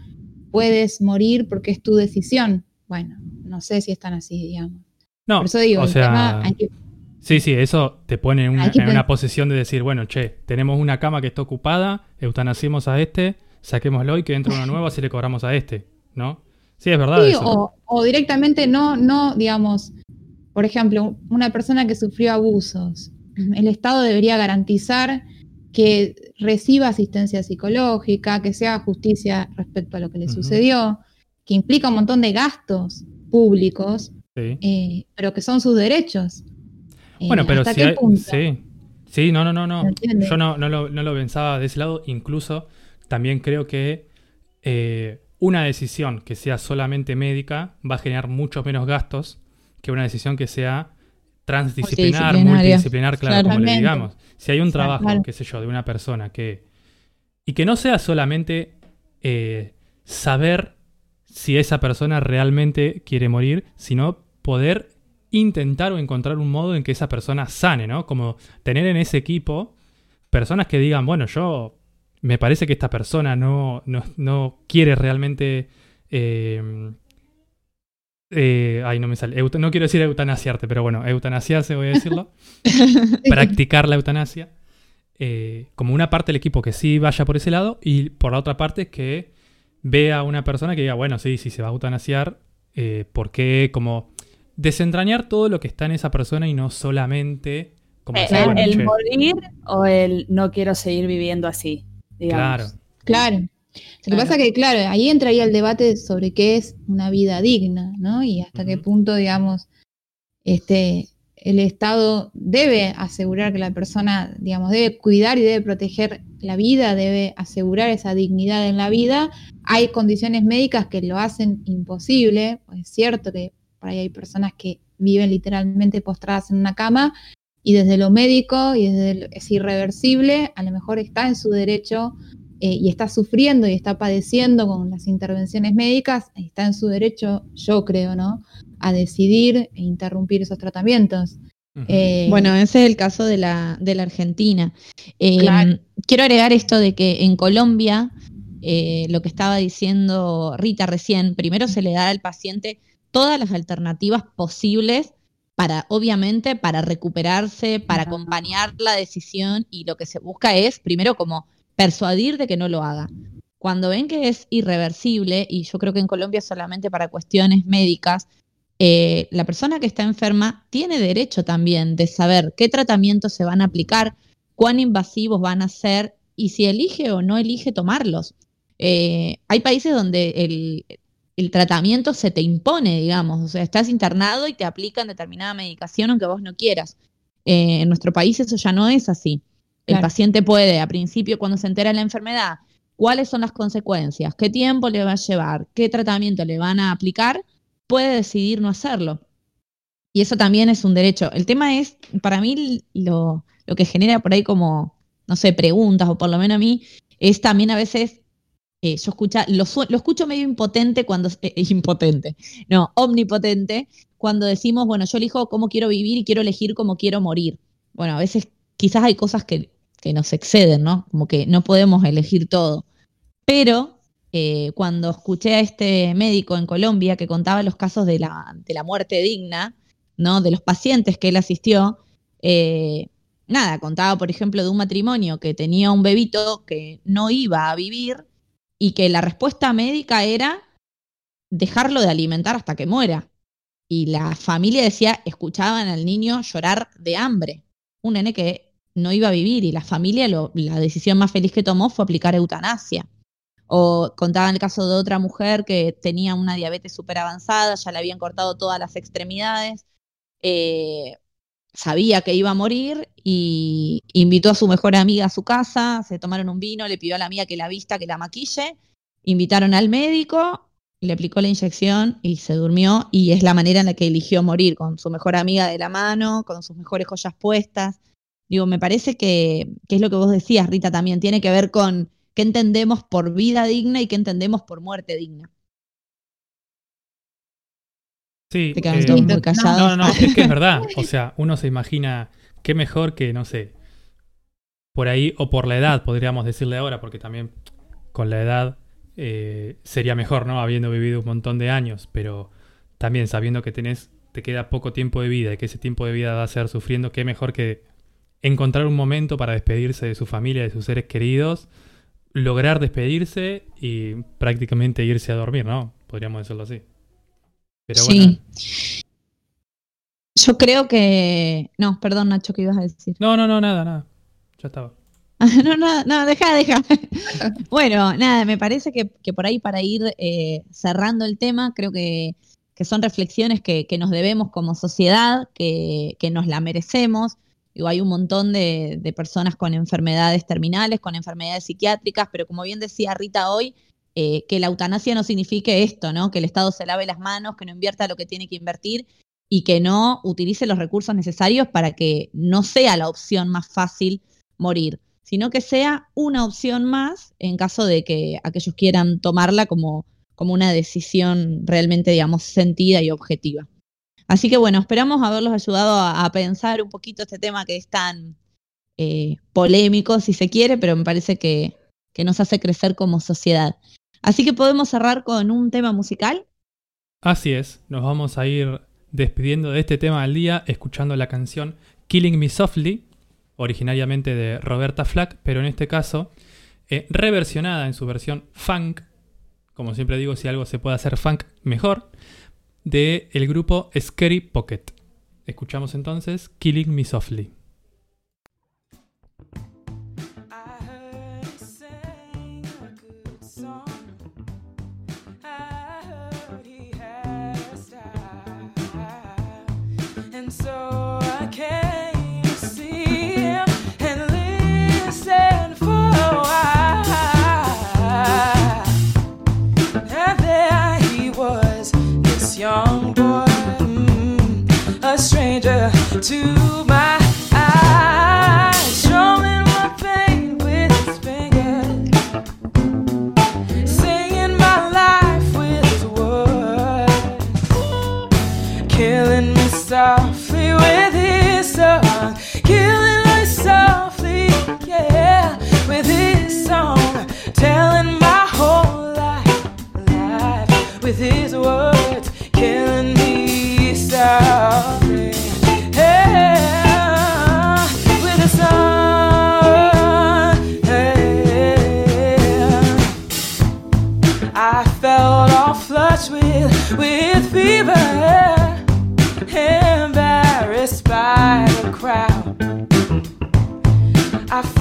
puedes morir porque es tu decisión. Bueno, no sé si es tan así, digamos. No, Por eso digo, o el sea, tema hay que- sí, sí, eso te pone en una, en posición de decir, bueno, che, tenemos una cama que está ocupada, eutanasiemos a este, saquémoslo y que entre una nueva, así le cobramos a este, ¿no? Sí, es verdad Sí, eso. o, o directamente no, no, digamos, por ejemplo, una persona que sufrió abusos, el Estado debería garantizar que reciba asistencia psicológica, que se haga justicia respecto a lo que le sucedió, que implica un montón de gastos públicos, Sí. eh, pero que son sus derechos. Eh, Bueno, pero ¿hasta si qué hay- punto? sí. Sí, no, no, no, no. Yo no, no, lo, no lo pensaba de ese lado. Incluso también creo que eh, una decisión que sea solamente médica va a generar muchos menos gastos que una decisión que sea transdisciplinar, multidisciplinar, claro, como le digamos. Si hay un trabajo, Claro. qué sé yo, de una persona que... Y que no sea solamente eh, saber si esa persona realmente quiere morir, sino poder intentar o encontrar un modo en que esa persona sane, ¿no? Como tener en ese equipo personas que digan, bueno, yo me parece que esta persona no, no, no quiere realmente... eh, eh, ay, no me sale. euta- no quiero decir eutanasiarte, pero bueno, eutanasiarse voy a decirlo. practicar la eutanasia. eh, como una parte del equipo que sí vaya por ese lado y por la otra parte que vea a una persona que diga, bueno, sí, sí se va a eutanasiar, eh, ¿por qué? Como desentrañar todo lo que está en esa persona y no solamente como Eh, decir, el, bueno, el che, morir o el no quiero seguir viviendo así. Claro. Digamos. Claro. Lo que Claro. pasa que, claro, ahí entraría el debate sobre qué es una vida digna, ¿no? Y hasta qué punto, digamos, este, el Estado debe asegurar que la persona, digamos, debe cuidar y debe proteger la vida, debe asegurar esa dignidad en la vida. Hay condiciones médicas que lo hacen imposible. Es cierto que por ahí hay personas que viven literalmente postradas en una cama y desde lo médico y desde lo- es irreversible, a lo mejor está en su derecho eh, y está sufriendo y está padeciendo con las intervenciones médicas, está en su derecho, yo creo, ¿no? A decidir e interrumpir esos tratamientos. Eh, Bueno, ese es el caso de la, de la Argentina. Eh, Claro. Quiero agregar esto de que en Colombia, eh, lo que estaba diciendo Rita recién, primero se le da al paciente todas las alternativas posibles para, obviamente, para recuperarse, para acompañar la decisión y lo que se busca es, primero, como persuadir de que no lo haga. Cuando ven que es irreversible, y yo creo que en Colombia solamente para cuestiones médicas, eh, la persona que está enferma tiene derecho también de saber qué tratamientos se van a aplicar, cuán invasivos van a ser y si elige o no elige tomarlos. Eh, hay países donde el, el tratamiento se te impone, digamos, o sea, estás internado y te aplican determinada medicación aunque vos no quieras. Eh, en nuestro país eso ya no es así. El Claro. paciente puede, a principio, cuando se entera de la enfermedad, cuáles son las consecuencias, qué tiempo le va a llevar, qué tratamiento le van a aplicar, puede decidir no hacerlo. Y eso también es un derecho. El tema es, para mí, lo, lo que genera por ahí como, no sé, preguntas, o por lo menos a mí, es también a veces, eh, yo escucha, lo, lo escucho medio impotente cuando, eh, eh, impotente, no, omnipotente, cuando decimos, bueno, yo elijo cómo quiero vivir y quiero elegir cómo quiero morir. Bueno, a veces quizás hay cosas que, que nos exceden, ¿no? Como que no podemos elegir todo. Pero eh, cuando escuché a este médico en Colombia que contaba los casos de la, de la muerte digna, ¿no? De los pacientes que él asistió, nada, contaba, por ejemplo, de un matrimonio que tenía un bebito que no iba a vivir y que la respuesta médica era dejarlo de alimentar hasta que muera. Y la familia decía, escuchaban al niño llorar de hambre. Un nene que no iba a vivir y la familia, lo- la decisión más feliz que tomó fue aplicar eutanasia. O contaban el caso de otra mujer que tenía una diabetes súper avanzada, ya le habían cortado todas las extremidades, eh, sabía que iba a morir y invitó a su mejor amiga a su casa, se tomaron un vino, le pidió a la amiga que la vista, que la maquille, invitaron al médico, le aplicó la inyección y se durmió y es la manera en la que eligió morir, con su mejor amiga de la mano, con sus mejores joyas puestas. Digo, me parece que, que es lo que vos decías, Rita, también tiene que ver con qué entendemos por vida digna y qué entendemos por muerte digna. Sí, Te quedaste eh, muy. No, no, no, es que es verdad. O sea, uno se imagina qué mejor que, no sé, por ahí o por la edad, podríamos decirle ahora, porque también con la edad eh, sería mejor, ¿no? Habiendo vivido un montón de años, pero también sabiendo que tenés, te queda poco tiempo de vida y que ese tiempo de vida va a ser sufriendo, qué mejor que encontrar un momento para despedirse de su familia, de sus seres queridos, lograr despedirse y prácticamente irse a dormir, ¿no? Podríamos decirlo así. Pero bueno, sí. Yo creo que. No, perdón, Nacho, ¿qué ibas a decir? No, no, no, nada, nada. Ya estaba. no, no, no, deja, deja. bueno, nada, me parece que, que por ahí para ir eh, cerrando el tema, creo que, que son reflexiones que, que nos debemos como sociedad, que, que nos la merecemos. Digo, hay un montón de, de personas con enfermedades terminales, con enfermedades psiquiátricas, pero como bien decía Rita hoy, eh, que la eutanasia no signifique esto, ¿no? Que el Estado se lave las manos, que no invierta lo que tiene que invertir y que no utilice los recursos necesarios para que no sea la opción más fácil morir, sino que sea una opción más en caso de que aquellos quieran tomarla como, como una decisión realmente, digamos, sentida y objetiva. Así que bueno, esperamos haberlos ayudado a, pensar un poquito este tema que es tan eh, polémico, si se quiere, pero me parece que, que nos hace crecer como sociedad. Así que podemos cerrar con un tema musical. Así es, nos vamos a ir despidiendo de este tema del día escuchando la canción Killing Me Softly, originariamente de Roberta Flack, pero en este caso eh, reversionada en su versión funk, como siempre digo, si algo se puede hacer funk, mejor, de grupo Scary Pocket. Escuchamos entonces Killing Me Softly. To my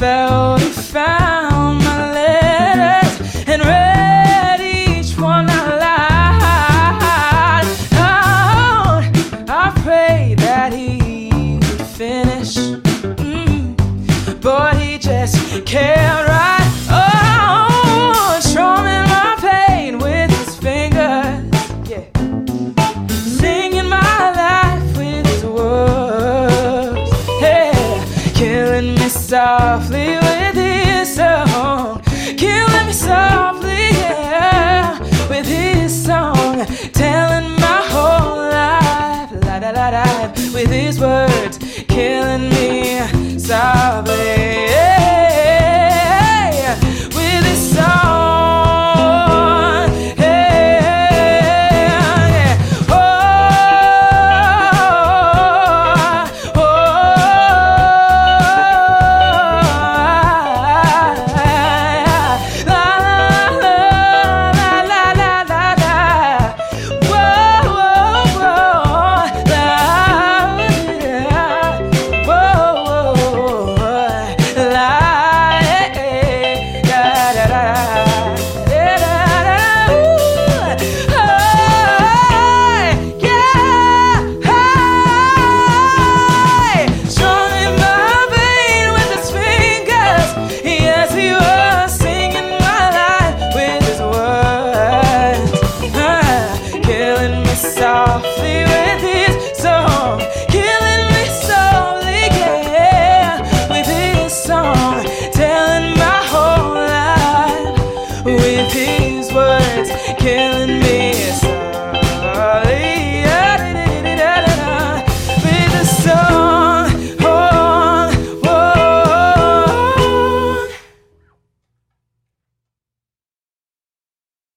I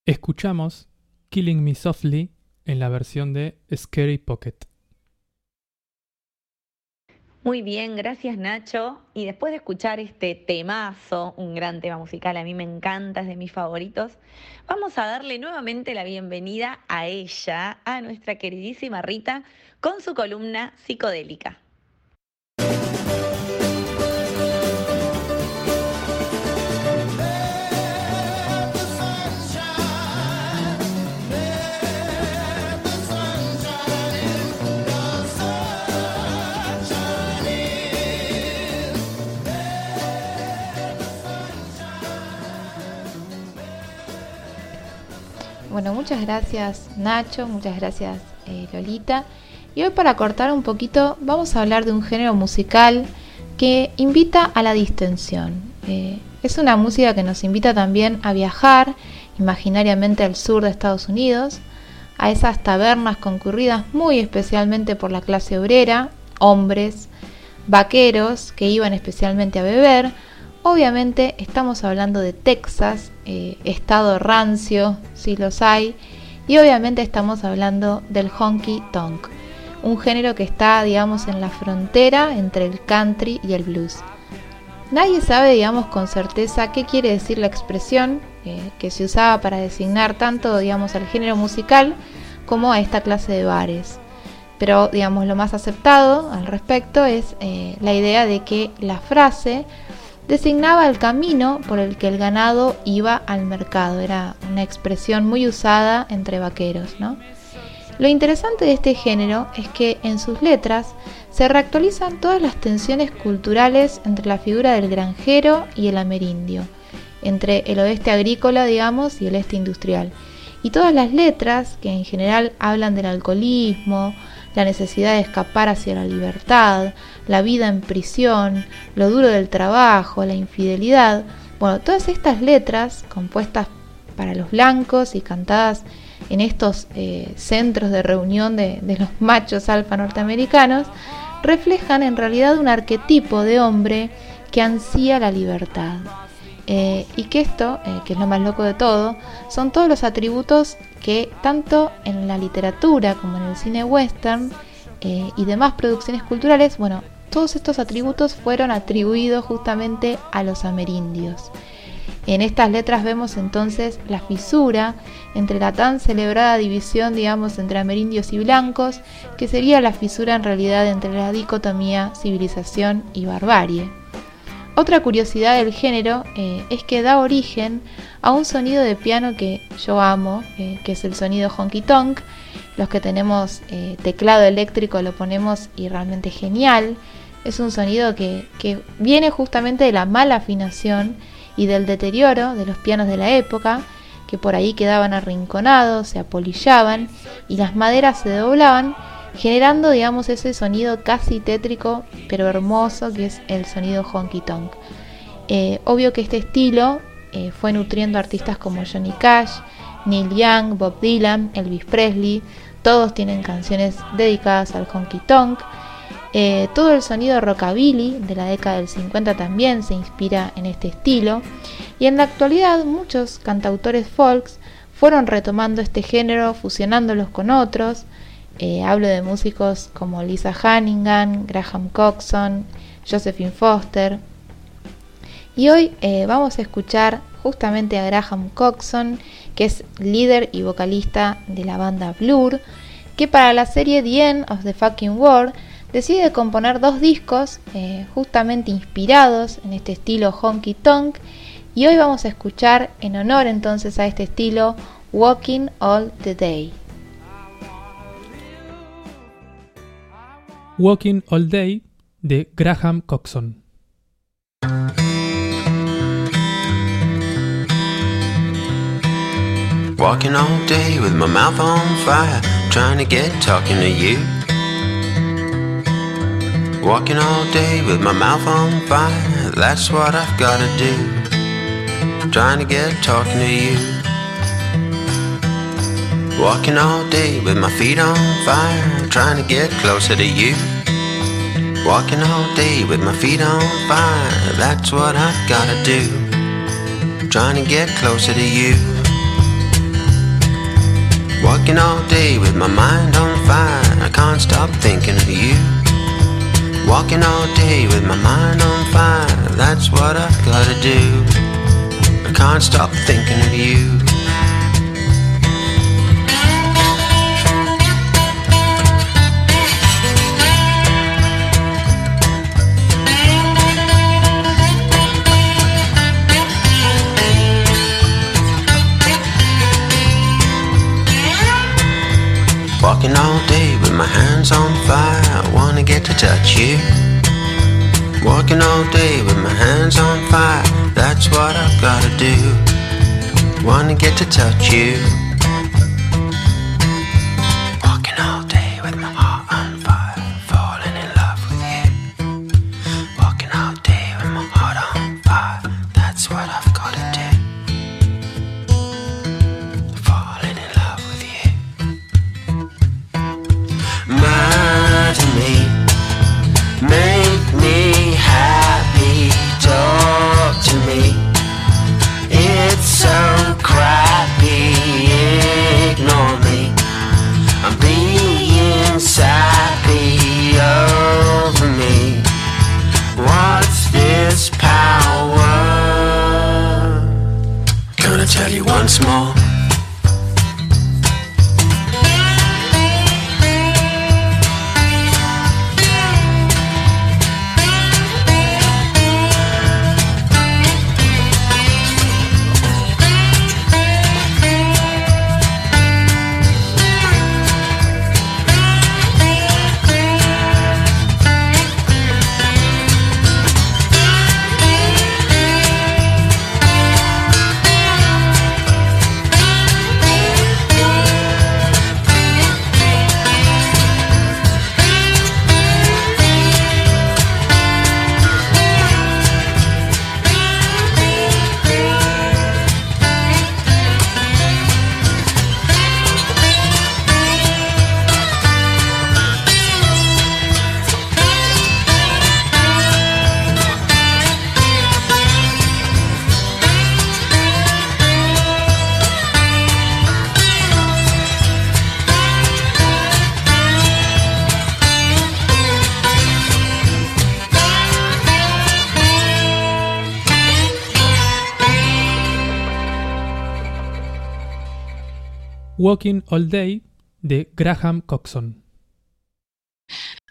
Escuchamos Killing Me Softly en la versión de Scary Pocket. Muy bien, gracias Nacho. Y después de escuchar este temazo, un gran tema musical, a mí me encanta, es de mis favoritos, vamos a darle nuevamente la bienvenida a ella, a nuestra queridísima Rita, con su columna psicodélica. Bueno, muchas gracias Nacho, muchas gracias eh, Lolita. Y hoy para cortar un poquito vamos a hablar de un género musical que invita a la distensión. Eh, es una música que nos invita también a viajar imaginariamente al sur de Estados Unidos, a esas tabernas concurridas muy especialmente por la clase obrera, hombres, vaqueros que iban especialmente a beber. Obviamente estamos hablando de Texas, eh, estado rancio, si los hay, y obviamente estamos hablando del honky tonk, un género que está, digamos, en la frontera entre el country y el blues. Nadie sabe, digamos, con certeza qué quiere decir la expresión eh, que se usaba para designar tanto, digamos, al género musical como a esta clase de bares. Pero, digamos, lo más aceptado al respecto es eh, la idea de que la frase designaba el camino por el que el ganado iba al mercado. Era una expresión muy usada entre vaqueros, ¿no? Lo interesante de este género es que en sus letras se reactualizan todas las tensiones culturales entre la figura del granjero y el amerindio, entre el oeste agrícola, digamos, y el este industrial. Y todas las letras, que en general hablan del alcoholismo, la necesidad de escapar hacia la libertad, la vida en prisión, lo duro del trabajo, la infidelidad, bueno, todas estas letras compuestas para los blancos y cantadas en estos eh, centros de reunión de, de los machos alfa norteamericanos, reflejan en realidad un arquetipo de hombre que ansía la libertad. Eh, y que esto, eh, que es lo más loco de todo, son todos los atributos que tanto en la literatura como en el cine western y demás producciones culturales, bueno, todos estos atributos fueron atribuidos justamente a los amerindios. En estas letras vemos entonces la fisura entre la tan celebrada división, digamos, entre amerindios y blancos, que sería la fisura en realidad entre la dicotomía civilización y barbarie. Otra curiosidad del género eh, es que da origen a un sonido de piano que yo amo, eh, que es el sonido honky tonk. Los que tenemos eh, teclado eléctrico lo ponemos y realmente genial. Es un sonido que, que viene justamente de la mala afinación y del deterioro de los pianos de la época, que por ahí quedaban arrinconados, se apolillaban y las maderas se doblaban generando, digamos, ese sonido casi tétrico, pero hermoso, que es el sonido honky tonk. Eh, obvio que este estilo eh, fue nutriendo artistas como Johnny Cash, Neil Young, Bob Dylan, Elvis Presley, todos tienen canciones dedicadas al honky tonk. Eh, todo el sonido rockabilly de la década del 50 también se inspira en este estilo. Y en la actualidad muchos cantautores folks fueron retomando este género, fusionándolos con otros. Eh, hablo de músicos como Lisa Hannigan, Graham Coxon, Josephine Foster. Y hoy eh, vamos a escuchar justamente a Graham Coxon, que es líder y vocalista de la banda Blur, que para la serie The End of the Fucking World decide componer dos discos eh, justamente inspirados en este estilo honky tonk y hoy vamos a escuchar en honor entonces a este estilo Walking All the Day. Walking All Day de Graham Coxon. Walking all day with my mouth on fire, trying to get talking to you. Walking all day with my mouth on fire, that's what I've gotta do. Trying to get talking to you. Walking all day with my feet on fire, trying to get closer to you. Walking all day with my feet on fire, that's what I've gotta do. Trying to get closer to you. Walking all day with my mind on fire, I can't stop thinking of you. Walking all day with my mind on fire, that's what I've gotta do. I can't stop thinking of you. Walking all day with my hands on fire, I wanna get to touch you. Walking all day with my hands on fire, that's what I've gotta do. Wanna get to touch you. All Day de Graham Coxon.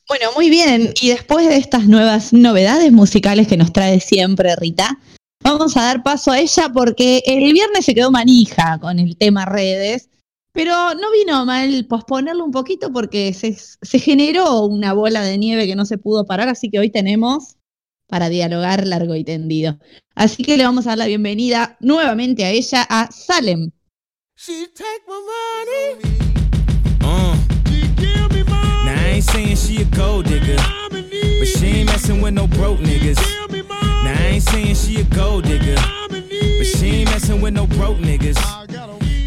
Bueno, muy bien. Y después de estas nuevas novedades musicales que nos trae siempre Rita, vamos a dar paso a ella porque el viernes se quedó manija con el tema redes, pero no vino mal posponerlo un poquito porque se, se generó una bola de nieve que no se pudo parar, así que hoy tenemos para dialogar largo y tendido. Así que le vamos a dar la bienvenida nuevamente a ella, a Salem. She take my money. Uh. She give me money. Now I gold digger. But she ain't messing with no broke niggas. Now I ain't saying she a gold digger. But she ain't messing with no broke niggas.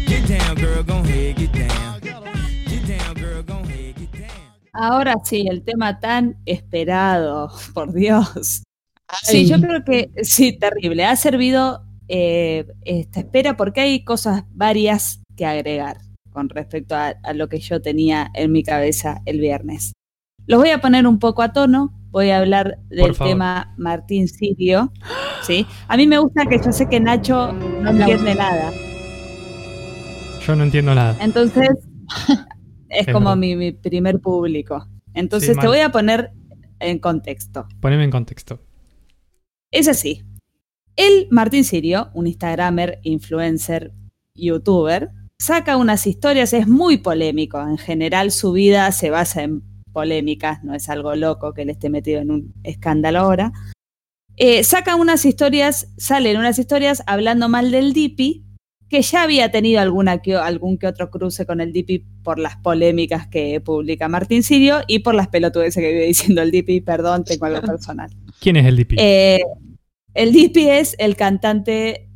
Get down, girl, gon' ahead, get down. Get down, girl, gon' ahead, get down. Ahora sí, el tema tan esperado, por Dios. Sí, yo creo que sí, terrible. Ha servido eh, esta espera porque hay cosas varias que agregar con respecto a, a lo que yo tenía en mi cabeza el viernes. Los voy a poner un poco a tono. Voy a hablar del tema Martín Sirio. ¿sí? A mí me gusta que yo sé que Nacho no entiende nada. Yo no entiendo nada. Entonces, es Es como mi, mi primer público. Entonces, Sí, te voy a poner en contexto. Poneme en contexto. Es así. El Martín Sirio, un Instagramer, influencer, youtuber, saca unas historias, es muy polémico. En general, su vida se basa en polémicas, no es algo loco que él esté metido en un escándalo ahora. Eh, saca unas historias, salen unas historias hablando mal del Dipi, que ya había tenido alguna que, algún que otro cruce con el Dipi por las polémicas que publica Martín Sirio y por las pelotudeces que vive diciendo el Dipi, perdón, tengo algo personal. ¿Quién es el DP? Eh, el Dipi es el cantante,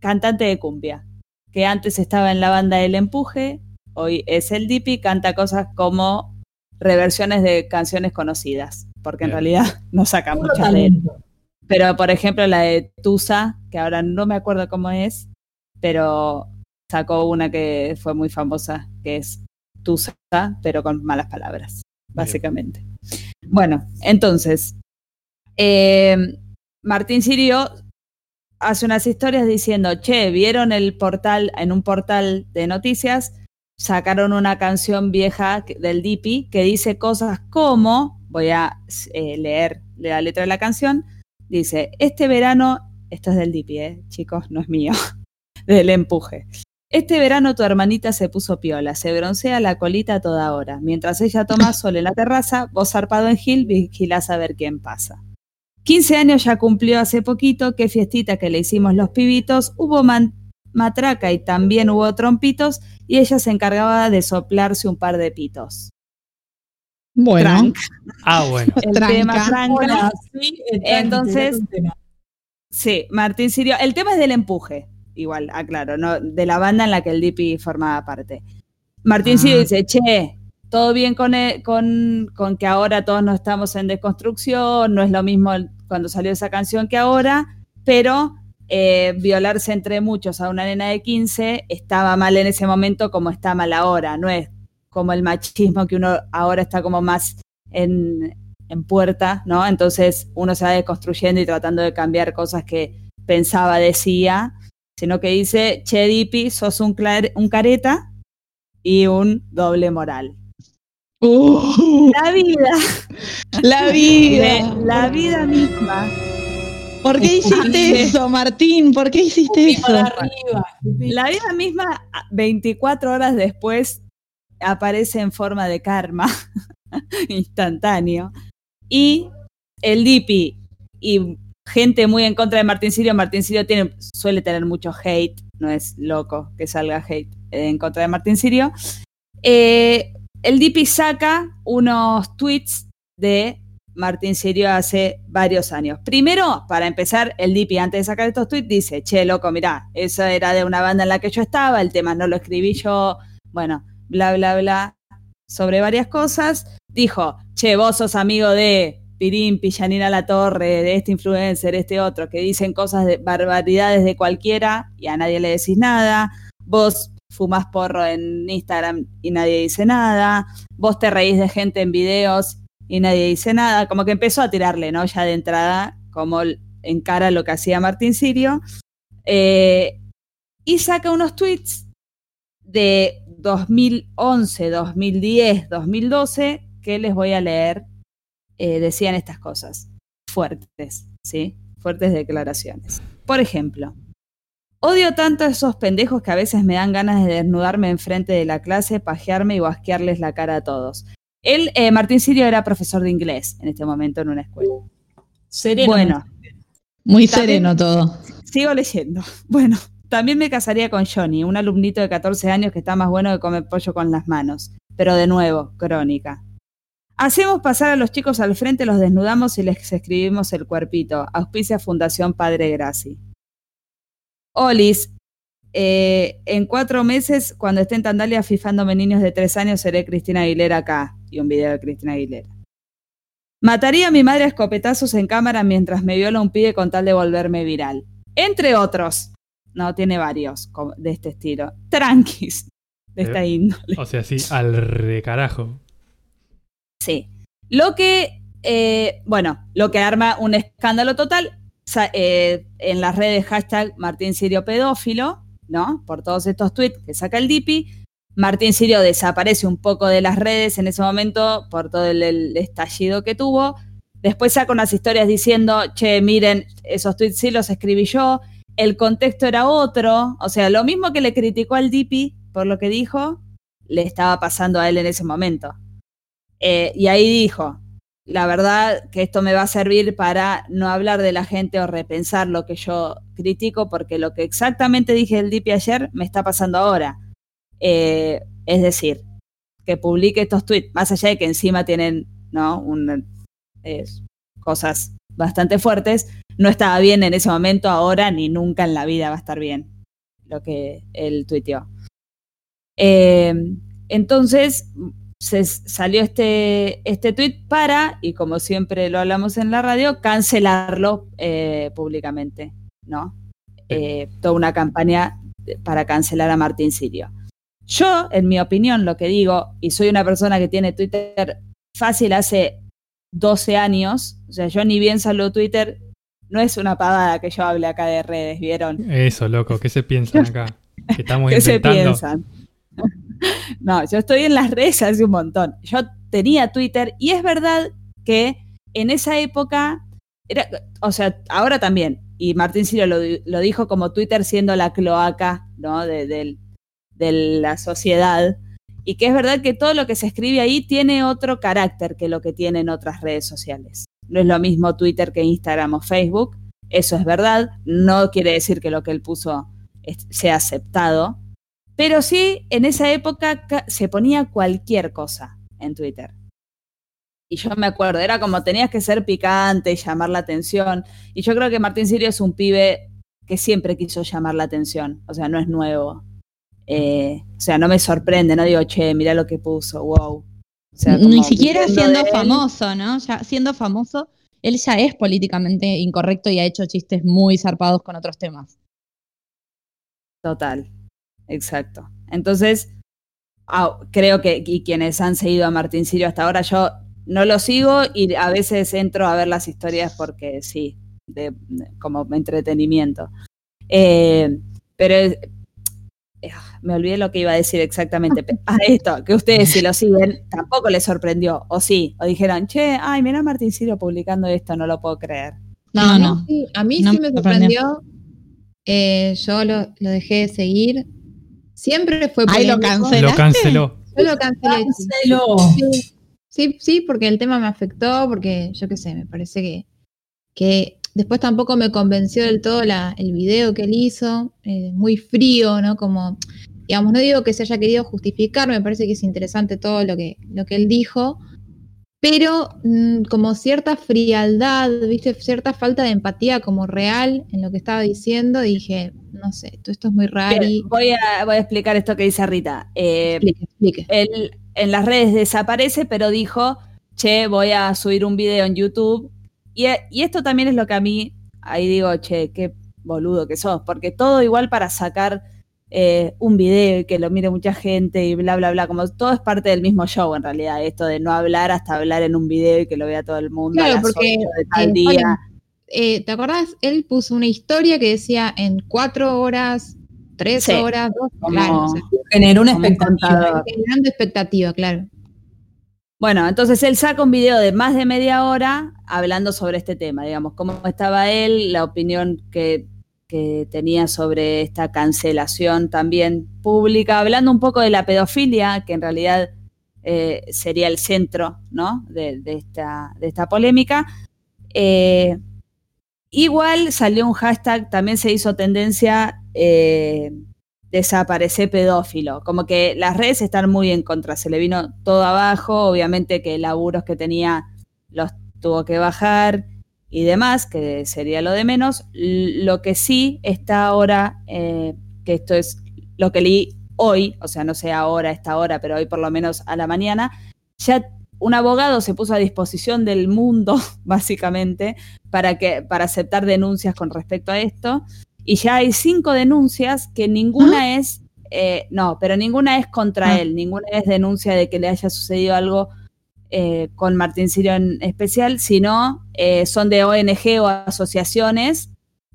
cantante de cumbia, que antes estaba en la banda El Empuje, hoy es el Dipi, canta cosas como reversiones de canciones conocidas, porque en realidad no saca Puro muchas de él. Pero, por ejemplo, la de Tusa, que ahora no me acuerdo cómo es, pero sacó una que fue muy famosa, que es Tusa, pero con malas palabras, básicamente. Bueno, entonces, eh, Martín Sirio hace unas historias diciendo, che, ¿vieron el portal, en un portal de noticias? Sacaron una canción vieja del Dipi que dice cosas como, voy a eh, leer la letra de la canción, dice, este verano, esto es del Dipi, eh, chicos, no es mío, del empuje. Este verano tu hermanita se puso piola, se broncea la colita a toda hora. Mientras ella toma sol en la terraza, vos zarpado en Gil vigilás a ver quién pasa. 15 años ya cumplió hace poquito, qué fiestita que le hicimos los pibitos, hubo matraca y también hubo trompitos y ella se encargaba de soplarse un par de pitos. Bueno, Tranca. Ah, bueno. El Tranca. tema tranca. Hola, sí, Entonces-. Sí, Martín Sirio. El tema es del empuje, igual, aclaro, ¿no? de la banda en la que el Dipi formaba parte. Martín Ah. Sirio dice, che, todo bien con, e- con, con que ahora todos no estamos en desconstrucción, no es lo mismo cuando salió esa canción que ahora, pero eh, violarse entre muchos a una nena de 15 estaba mal en ese momento como está mal ahora, no es como el machismo que uno ahora está como más en, en puerta, ¿no? Entonces uno se va desconstruyendo y tratando de cambiar cosas que pensaba, decía, sino que dice, che, Dipi, sos un careta y un doble moral. Uh, La vida, la vida. la vida misma. ¿Por qué hiciste eso, Martín? ¿Por qué hiciste eso? arriba. La vida misma, 24 horas después, aparece en forma de karma instantáneo. Y el Dipi y gente muy en contra de Martín Sirio. Martín Sirio tiene, suele tener mucho hate, no es loco que salga hate en contra de Martín Sirio. Eh, el Dipi saca unos tweets de Martín Sirio hace varios años. Primero, para empezar, el Dipi antes de sacar estos tweets dice, che, loco, mirá, eso era de una banda en la que yo estaba, el tema no lo escribí yo, bueno, bla, bla, bla, sobre varias cosas. Dijo, che, vos sos amigo de Pirín, Pillanina La Torre, de este influencer, este otro, que dicen cosas de barbaridades de cualquiera y a nadie le decís nada. Vos fumás porro en Instagram y nadie dice nada. Vos te reís de gente en videos y nadie dice nada. Como que empezó a tirarle, ¿no? Ya de entrada, como en cara lo que hacía Martín Sirio. Eh, y saca unos tweets de 2011, 2010, 2012, que les voy a leer. Eh, decían estas cosas fuertes, ¿sí? Fuertes declaraciones. Por ejemplo, odio tanto a esos pendejos que a veces me dan ganas de desnudarme enfrente de la clase, pajearme y basquearles la cara a todos. Él, eh, Martín Sirio, era profesor de inglés en este momento en una escuela. Sereno. Bueno, Muy También- sereno todo. Sigo leyendo. Bueno, también me casaría con Johnny, un alumnito de 14 años que está más bueno que comer pollo con las manos. Pero de nuevo, crónica. Hacemos pasar a los chicos al frente, los desnudamos y les escribimos el cuerpito. Auspicia Fundación Padre Graci. Olis, eh, en cuatro meses, cuando esté en Tandalia fifándome niños de tres años, seré Cristina Aguilera acá. Y un video de Cristina Aguilera. Mataría a mi madre a escopetazos en cámara mientras me viola un pibe con tal de volverme viral. Entre otros. No, tiene varios de este estilo. Tranquis. De esta índole. O sea, sí, al recarajo. Sí. Lo que, eh, bueno, lo que arma un escándalo total eh, en las redes hashtag Martín Sirio pedófilo, ¿no? Por todos estos tweets que saca el DIPI. Martín Sirio desaparece un poco de las redes en ese momento por todo el, estallido que tuvo. Después saca unas historias diciendo, che, miren, esos tweets sí los escribí yo. El contexto era otro. O sea, lo mismo que le criticó al DIPI por lo que dijo, le estaba pasando a él en ese momento. Eh, y ahí dijo, la verdad que esto me va a servir para no hablar de la gente o repensar lo que yo critico, porque lo que exactamente dije del DIPI ayer me está pasando ahora. Eh, es decir, que publique estos tweets, más allá de que encima tienen ¿no? Un- eh, cosas bastante fuertes, no estaba bien en ese momento, ahora ni nunca en la vida va a estar bien lo que él tuiteó. Eh, entonces, se salió este, este tweet para, y como siempre lo hablamos en la radio, cancelarlo eh, públicamente, ¿no? Eh, toda una campaña para cancelar a Martín Sirio. Yo, en mi opinión, lo que digo, y soy una persona que tiene Twitter fácil hace 12 años, o sea, yo ni bien salgo Twitter, no es una pavada que yo hable acá de redes, ¿vieron? Eso, loco, ¿qué se piensan acá? Que estamos ¿Qué se piensan? no, yo estoy en las redes hace un montón. Yo tenía Twitter y es verdad que en esa época, era, o sea, ahora también, y Martín Sirio lo, lo dijo como Twitter siendo la cloaca ¿no? de, de la sociedad, y que es verdad que todo lo que se escribe ahí tiene otro carácter que lo que tienen otras redes sociales. No es lo mismo Twitter que Instagram o Facebook, eso es verdad, no quiere decir que lo que él puso sea aceptado, pero sí, en esa época ca- se ponía cualquier cosa en Twitter. Y yo me acuerdo, era como tenías que ser picante y llamar la atención. Y yo creo que Martín Sirio es un pibe que siempre quiso llamar la atención. O sea, no es nuevo. Eh, o sea, no me sorprende, no digo, che, mira lo que puso, wow. O sea, Ni siquiera siendo famoso, ¿no? Ya siendo famoso, él ya es políticamente incorrecto y ha hecho chistes muy zarpados con otros temas. Total, exacto. Entonces, ah, creo que y quienes han seguido a Martín Sirio hasta ahora, yo no lo sigo y a veces entro a ver las historias porque sí, de, de- como entretenimiento. Eh, pero eh, me olvidé lo que iba a decir exactamente. Pe- A esto, que ustedes si lo siguen, tampoco les sorprendió, o sí, o dijeron, che, ay, mira a Martín Sirio publicando esto, no lo puedo creer. No, a mí no. sí- a mí No sí me me sorprendió. sorprendió. Eh, yo lo, lo dejé de seguir. Siempre fue Ahí lo cancelé. Lo canceló. Yo lo cancelé. Sí, sí, sí, porque el tema me afectó, porque yo qué sé, me parece que, que después tampoco me convenció del todo la, el video que él hizo, eh, muy frío, ¿no? Como, digamos, no digo que se haya querido justificar, me parece que es interesante todo lo que, lo que él dijo, pero mm, como cierta frialdad, ¿viste? Cierta falta de empatía como real en lo que estaba diciendo, dije, no sé, todo esto es muy raro. Voy, a, voy a explicar esto que dice Rita. Eh, Explique, explique. él en las redes desaparece, pero dijo, che, voy a subir un video en YouTube. Y, y esto también es lo que a mí, ahí digo, che, qué boludo que sos, porque todo igual para sacar eh, un video y que lo mire mucha gente y bla, bla, bla, como todo es parte del mismo show en realidad, esto de no hablar hasta hablar en un video y que lo vea todo el mundo a Claro, las porque, 8 de tal eh, día. Eh, ¿te acordás? Él puso una historia que decía en cuatro horas, tres Sí, horas, dos, claro, o sea, Generó una expectativa. generando expectativa, claro. Bueno, entonces él saca un video de más de media hora hablando sobre este tema, digamos, cómo estaba él, la opinión que, que tenía sobre esta cancelación también pública, hablando un poco de la pedofilia, que en realidad eh, sería el centro ¿no? de, esta, de esta polémica. Eh, igual salió un hashtag, también se hizo tendencia, eh, desaparece pedófilo. Como que las redes están muy en contra, se le vino todo abajo, obviamente que laburos que tenía los tuvo que bajar y demás, que sería lo de menos. Lo que sí está ahora, eh, que esto es lo que leí hoy, o sea, no sé ahora, esta hora, pero hoy por lo menos a la mañana, ya un abogado se puso a disposición del mundo, básicamente, para, que, para aceptar denuncias con respecto a esto. Y ya hay cinco denuncias que ninguna es, eh, no, pero ninguna es contra Ah. él, ninguna es denuncia de que le haya sucedido algo eh, con Martín Sirio en especial, sino eh, son de ONG o asociaciones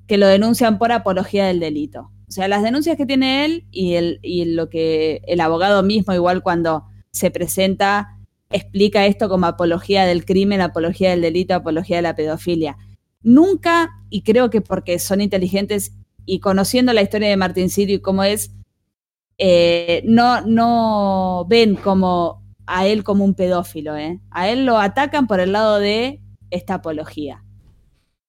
que lo denuncian por apología del delito. O sea, las denuncias que tiene él y, el, y lo que el abogado mismo, igual cuando se presenta, explica esto como apología del crimen, apología del delito, apología de la pedofilia. Nunca, y creo que porque son inteligentes y conociendo la historia de Martín Sirio y cómo es, eh, no, no ven como a él como un pedófilo, ¿eh? A él lo atacan por el lado de esta apología.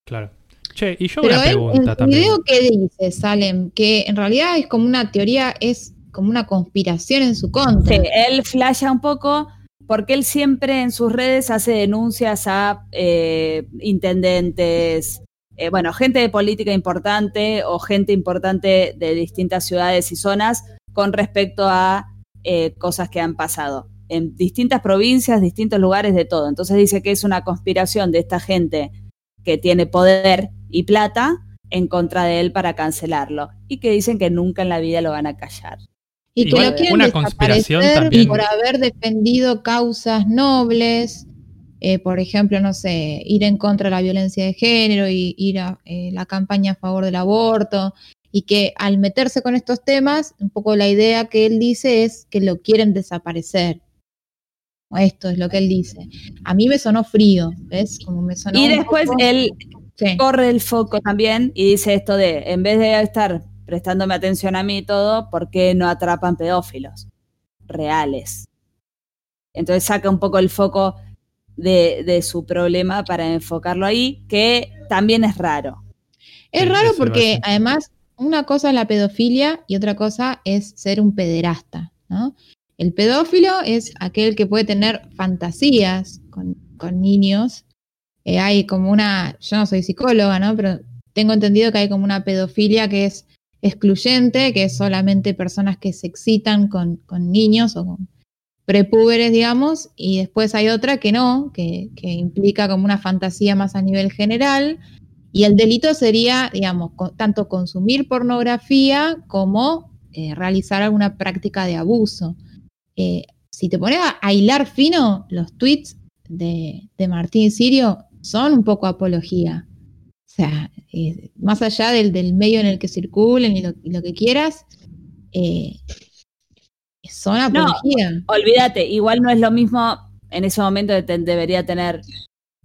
Claro. Che, y yo Pero una él, pregunta su también. video, ¿qué dice, Salem? Que en realidad es como una teoría, es como una conspiración en su contra. Sí, él flasha un poco porque él siempre en sus redes hace denuncias a eh, intendentes, eh, bueno, gente de política importante o gente importante de distintas ciudades y zonas con respecto a eh, cosas que han pasado en distintas provincias, distintos lugares, de todo. Entonces dice que es una conspiración de esta gente que tiene poder y plata en contra de él para cancelarlo y que dicen que nunca en la vida lo van a callar. Y que Igual, lo quieren una conspiración desaparecer también. por haber defendido causas nobles, eh, por ejemplo, no sé, ir en contra de la violencia de género y ir a eh, la campaña a favor del aborto, y que al meterse con estos temas, un poco la idea que él dice es que lo quieren desaparecer. Esto es lo que él dice. A mí me sonó frío, ¿ves? Como me sonó Y después poco- él Sí. corre el foco también y dice esto de, en vez de estar prestándome atención a mí y todo, ¿por qué no atrapan pedófilos reales? Entonces saca un poco el foco de, de su problema para enfocarlo ahí, que también es raro. Es raro porque además una cosa es la pedofilia y otra cosa es ser un pederasta, ¿no? El pedófilo es aquel que puede tener fantasías con, niños. Eh, hay como una, yo no soy psicóloga, ¿no? Pero tengo entendido que hay como una pedofilia que es excluyente, que es solamente personas que se excitan con, niños o con prepúberes, digamos, y después hay otra que no, que, implica como una fantasía más a nivel general, y el delito sería, digamos, tanto consumir pornografía como eh, realizar alguna práctica de abuso. Eh, si te pones a, hilar fino, los tweets de, de Martín Sirio son un poco apología. O sea, eh, más allá del, del medio en el que circulen y lo, y lo que quieras, eh, son No, apología. Olvídate, igual no es lo mismo en ese momento de debería tener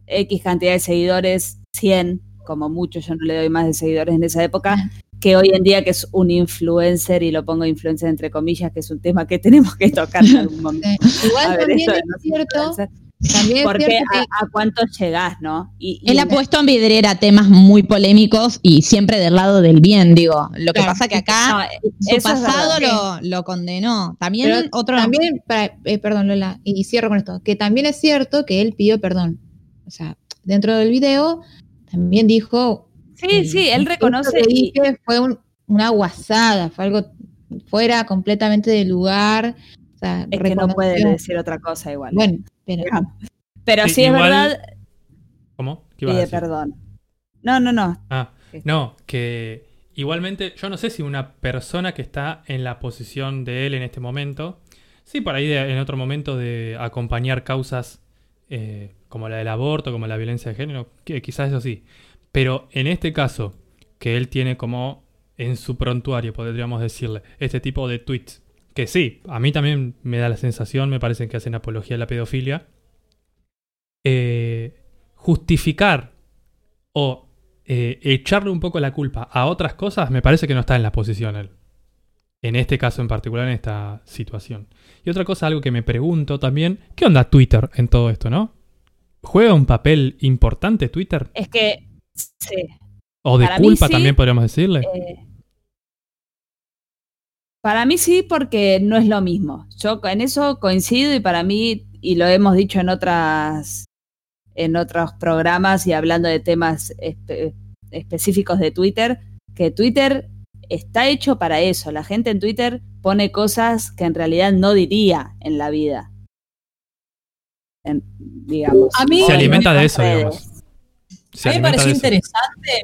X cantidad de seguidores, 100, como mucho, yo no le doy más de seguidores en esa época, que hoy en día que es un influencer, y lo pongo influencer entre comillas, que es un tema que tenemos que tocar en algún momento. Sí. Igual A también es cierto, influencers. también es Porque cierto que a, a cuántos llegás, ¿no? Y, y Él ha puesto en vidriera temas muy polémicos y siempre del lado del bien, digo. Lo que Claro, pasa que no, acá eh, su pasado verdad. lo, lo condenó. También Pero otro. También, para- eh, perdón, Lola, y cierro con esto, que también es cierto que él pidió perdón. O sea, dentro del video también dijo. Sí, sí, él reconoce que y- fue un- una guasada, fue algo fuera completamente de lugar. O sea, es que no puede decir otra cosa igual. Bueno, pero Pero Sí, sí es verdad, ¿Cómo? ¿Qué ibas a pide decir? perdón. No, no, no. Ah, no, que igualmente, yo no sé si una persona que está en la posición de él en este momento, sí, por ahí de- en otro momento de acompañar causas eh, como la del aborto, como la violencia de género, que quizás eso sí, pero en este caso, que él tiene como en su prontuario, podríamos decirle, este tipo de tweets, que sí, a mí también me da la sensación, me parecen que hacen apología a la pedofilia, eh, justificar o eh, echarle un poco la culpa a otras cosas, me parece que no está en la posición él. En este caso en particular, en esta situación. Y otra cosa, algo que me pregunto también, ¿qué onda Twitter en todo esto, no? ¿Juega un papel importante Twitter? Es que, sí. ¿O de para culpa sí, también podríamos decirle? eh, Para mí sí, porque no es lo mismo. Yo en eso coincido y para mí, y lo hemos dicho en otras, en otros programas y hablando de temas espe- específicos de Twitter, que Twitter está hecho para eso. La gente en Twitter pone cosas que en realidad no diría en la vida. En- digamos. A mí- o Se en alimenta de eso, redes. digamos. Se a mí me pareció interesante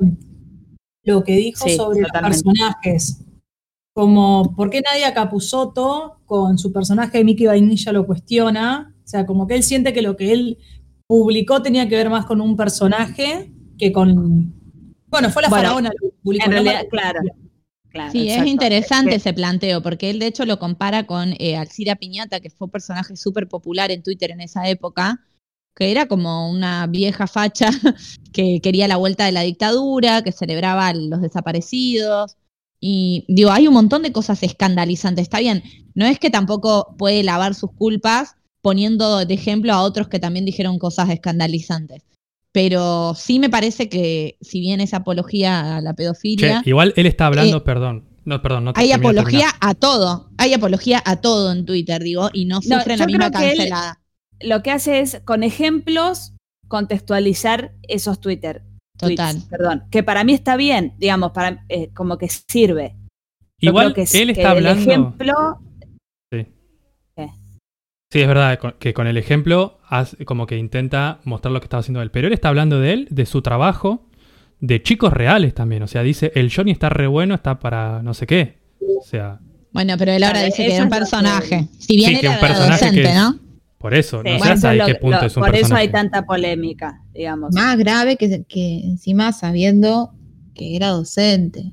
lo que dijo Sí, sobre totalmente. los personajes. Como, ¿por qué Nadia Capusotto con su personaje de Mickey Vainilla lo cuestiona? O sea, como que él siente que lo que él publicó tenía que ver más con un personaje que con. Bueno, fue la Bueno, faraona lo que publicó. En ¿no? realidad, claro. claro, Sí, es interesante ese planteo, porque él de hecho lo compara con eh, Alcira Piñata, que fue un personaje súper popular en Twitter en esa época, que era como una vieja facha que quería la vuelta de la dictadura, que celebraba a los desaparecidos. Y digo, hay un montón de cosas escandalizantes. Está bien, no es que tampoco puede lavar sus culpas poniendo de ejemplo a otros que también dijeron cosas escandalizantes. Pero sí me parece que, si bien es apología a la Che, pedofilia, igual él está hablando, Eh, perdón. No, perdón, no te hay apología a todo. Hay apología a todo en Twitter, digo, y no No, sufren la misma cancelada. Lo que hace es, con ejemplos, contextualizar esos Twitter. tweets, Total. perdón. Que para mí está bien, digamos, para eh, como que sirve. Igual que, él que está el hablando. ejemplo, Sí. ¿Qué? Sí, es verdad que con el ejemplo como que intenta mostrar lo que estaba haciendo él. Pero él está hablando de él, de su trabajo, de chicos reales también. O sea, dice, el Johnny está re bueno, está para no sé qué. O sea, Bueno, pero él ahora dice que era un es que- personaje. Si bien Sí, que un era personaje docente, que es- ¿no? Por eso, sí, no bueno, sé hasta qué punto lo- es un por eso hay tanta polémica, digamos. Más grave que, que encima sabiendo que era docente.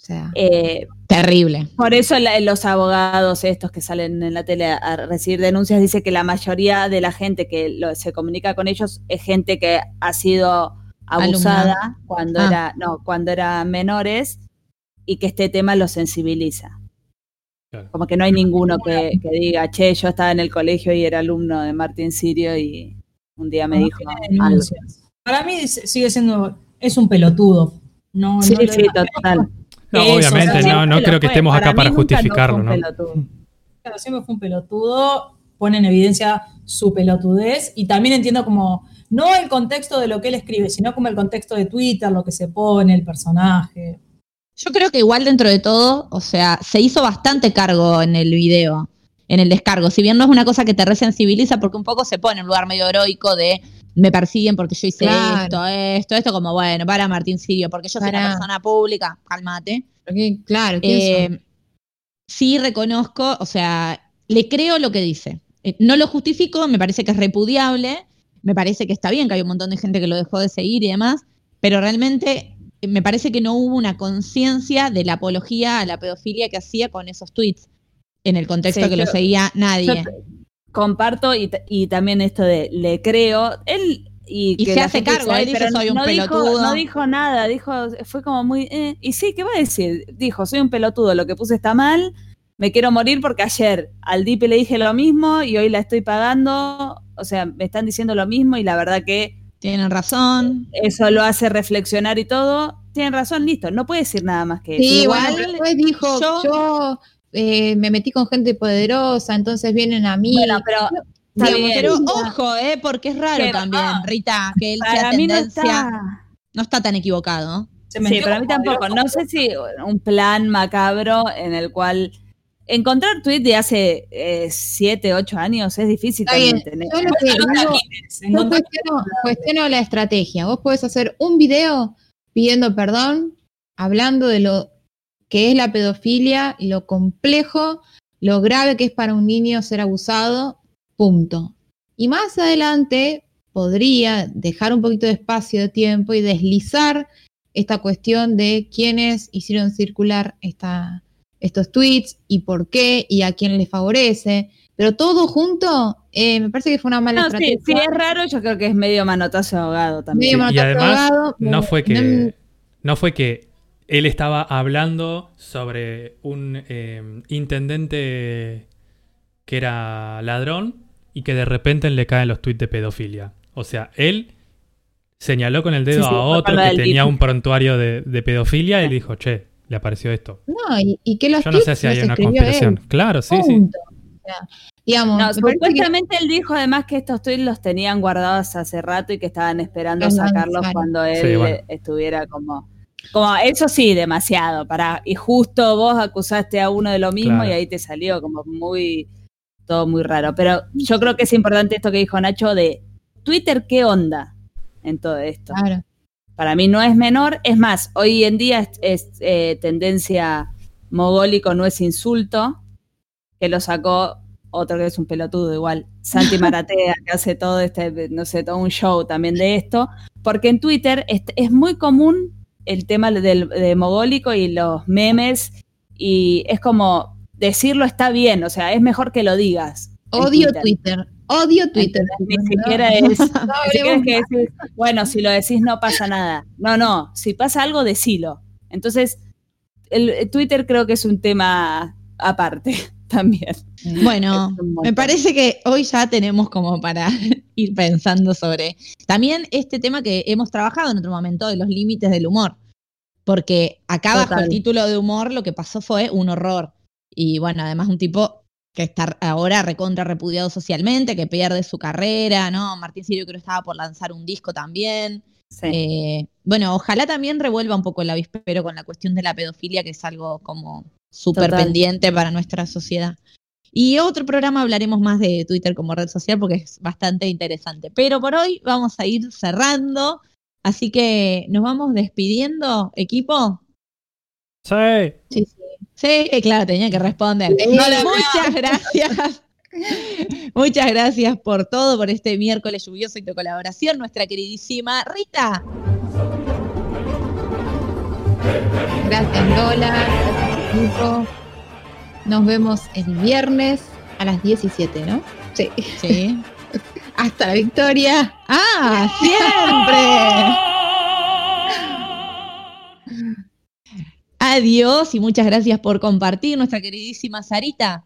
O sea, Eh, Terrible. Por eso la- los abogados estos que salen en la tele a recibir denuncias dice que la mayoría de la gente que lo- se comunica con ellos es gente que ha sido abusada cuando Ah. era no cuando era menores y que este tema los sensibiliza. Claro. Como que no hay ninguno que, que diga, che, yo estaba en el colegio y era alumno de Martín Sirio y un día me No dijo algo. Para mí sigue siendo, es un pelotudo. No, Sí, no sí, total. No, Eso, obviamente, no, no creo que estemos acá para nunca no fue justificarlo, un ¿no? pelotudo. Claro, siempre fue un pelotudo, pone en evidencia su pelotudez y también entiendo como, no el contexto de lo que él escribe, sino como el contexto de Twitter, lo que se pone, el personaje. Yo creo que igual dentro de todo, o sea, se hizo bastante cargo en el video, en el descargo. Si bien no es una cosa que te resensibiliza, porque un poco se pone en un lugar medio heroico de me persiguen porque yo hice Claro. esto, esto, esto, como bueno, para Martín Sirio, porque yo soy una persona pública, cálmate. porque, claro, ¿quién Eh, sí reconozco, o sea, le creo lo que dice. Eh, no lo justifico, me parece que es repudiable, me parece que está bien que hay un montón de gente que lo dejó de seguir y demás, pero realmente me parece que no hubo una conciencia de la apología a la pedofilia que hacía con esos tweets en el contexto Sí, que lo seguía nadie. Comparto y, y también esto de le creo. Él y, Y que se hace cargo, él "Ay, dice, "Soy un no dijo- pelotudo". no dijo nada, dijo, fue como muy. eh, y sí, ¿qué va a decir? Dijo, soy un pelotudo, lo que puse está mal, me quiero morir porque ayer al DIP le dije lo mismo y hoy la estoy pagando. O sea, me están diciendo lo mismo y la verdad que Tienen razón. eso lo hace reflexionar y todo. Tienen razón, listo, no puede decir nada más que eso. Sí, igual bueno, después dijo, yo- yo, eh, me metí con gente poderosa, entonces vienen a mí. Bueno, pero está Digamos, bien. pero ojo, eh, porque es raro también, ah, Rita, que él sea para mí no tendencia. está. no está tan equivocado. Se Sí, para mí tampoco. No sé si un plan macabro en el cual encontrar tweet de hace 7, 8 años es difícil también tener. Yo lo que digo, yo cuestiono, cuestiono la estrategia. Vos podés hacer un video pidiendo perdón, hablando de lo que es la pedofilia, lo complejo, lo grave que es para un niño ser abusado, punto. Y más adelante podría dejar un poquito de espacio de tiempo y deslizar esta cuestión de quiénes hicieron circular esta, estos tweets y por qué y a quién les favorece. Pero todo junto, eh, me parece que fue una mala No, sí, estrategia. sí, es raro, yo creo que es medio manotazo de ahogado también. Medio y manotazo además, ahogado, no fue que no fue que él estaba hablando sobre un eh, intendente que era ladrón y que de repente le caen los tweets de pedofilia. O sea, él señaló con el dedo Sí, sí, a otro que tenía un prontuario de, de pedofilia y le dijo, che, le apareció esto. No, y, y que los Yo no sé si hay una conspiración. él. Claro, sí, sí. Punto. O sea, digamos, No, que- supuestamente él dijo además que estos tweets los tenían guardados hace rato y que estaban esperando Los sacarlos lanzaron. cuando él Sí, bueno. eh, estuviera como. Como, eso sí, demasiado. Para, y justo vos acusaste a uno de lo mismo Claro. y ahí te salió como muy. Todo muy raro. Pero yo creo que es importante esto que dijo Nacho de Twitter, ¿qué onda en todo esto? Claro. Para mí no es menor. Es más, hoy en día es, es, eh, tendencia mogólico, no es insulto, que lo sacó otro que es un pelotudo igual, Santi Maratea, que hace todo este, no sé, todo un show también de esto, porque en Twitter es, es muy común el tema del, de mogólico y los memes, y es como decirlo está bien, o sea, es mejor que lo digas. Odio Twitter. Odio Twitter. Ni siquiera no. es, No ni siquiera hablemos es que decís, bueno, si lo decís no pasa nada. No, no, si pasa algo, decilo. Entonces, el, el Twitter creo que es un tema aparte también. Bueno, me parece que hoy ya tenemos como para ir pensando sobre también este tema que hemos trabajado en otro momento de los límites del humor. Porque acá bajo Total. el título de humor lo que pasó fue un horror. Y bueno, además un tipo que está ahora recontra repudiado socialmente, que pierde su carrera, ¿no? Martín Sirio creo que estaba por lanzar un disco también. Sí. Eh, bueno, ojalá también revuelva un poco el avispero con la cuestión de la pedofilia, que es algo como súper pendiente para nuestra sociedad. Y otro programa hablaremos más de Twitter como red social porque es bastante interesante. Pero por hoy vamos a ir cerrando. Así que nos vamos despidiendo, equipo. Sí. Sí, sí. Sí, eh, claro, tenía que responder. Sí. Muchas gracias. Muchas gracias por todo, por este miércoles lluvioso y tu colaboración, nuestra queridísima Rita. Gracias Lola, gracias equipo. Nos vemos el viernes a las 17, ¿no? Sí. Sí. Hasta la victoria. ¡Ah! ¡Siempre! Adiós y muchas gracias por compartir, nuestra queridísima Sarita.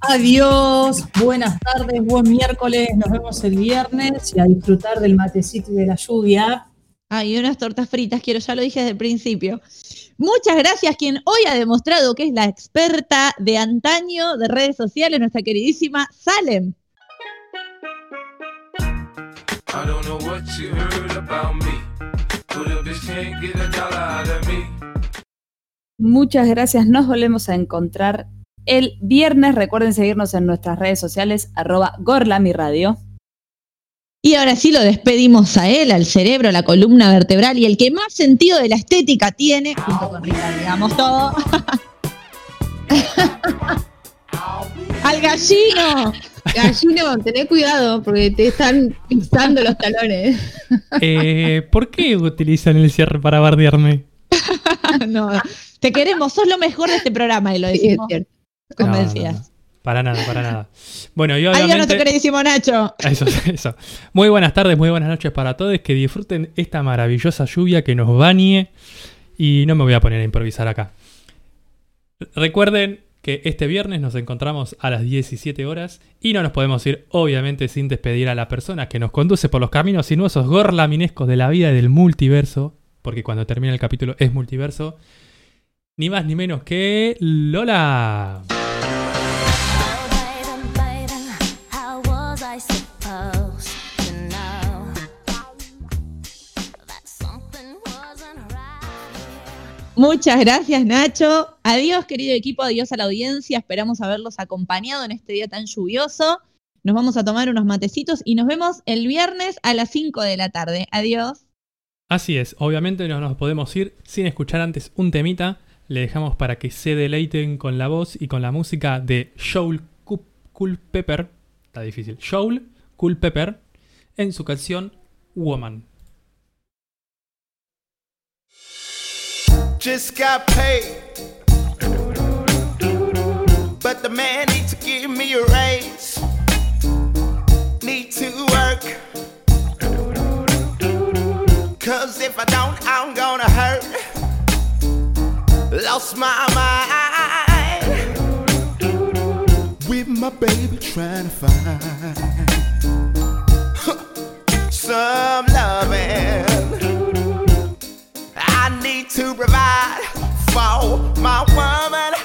Adiós, buenas tardes, buen miércoles, nos vemos el viernes y a disfrutar del matecito y de la lluvia. Ay, unas tortas fritas, quiero, ya lo dije desde el principio. Muchas gracias quien hoy ha demostrado que es la experta de antaño de redes sociales, nuestra queridísima Salem. I don't know what you heard about me, but a bitch can't get a dollar out of me. Muchas gracias. Nos volvemos a encontrar el viernes. Recuerden seguirnos en nuestras redes sociales, arroba gorlamiradio. Y ahora sí lo despedimos a él, al cerebro, la columna vertebral y el que más sentido de la estética tiene, junto con Rita, digamos todo. al gallino. Gallino, tené cuidado porque te están pisando los talones. Eh, ¿Por qué utilizan el cierre para bardearme? no, te queremos, sos lo mejor de este programa y lo Sí, decimos cierto. convencidas. No, no, no. Para nada, para nada. Bueno, y Adiós, nuestro obviamente... queridísimo Nacho. Eso, eso. Muy buenas tardes, muy buenas noches para todos. Que disfruten esta maravillosa lluvia que nos bañe. Y no me voy a poner a improvisar acá. Recuerden que este viernes nos encontramos a las 17 horas. Y no nos podemos ir, obviamente, sin despedir a la persona que nos conduce por los caminos sinuosos gorlaminescos de la vida y del multiverso. Porque cuando termina el capítulo es multiverso. Ni más ni menos que Lola. Muchas gracias, Nacho. Adiós, querido equipo. Adiós a la audiencia. Esperamos haberlos acompañado en este día tan lluvioso. Nos vamos a tomar unos matecitos y nos vemos el viernes a las 5 de la tarde. Adiós. Así es, obviamente no nos podemos ir sin escuchar antes un temita. Le dejamos para que se deleiten con la voz y con la música de Joel Cu- Culpepper. Está difícil. Joel Culpepper en su canción Woman. Just got paid. But the man needs to give me a raise. Need to work. Cause if I don't, I'm gonna hurt. Lost my mind. With my baby trying to find some loving. I need to provide for my woman.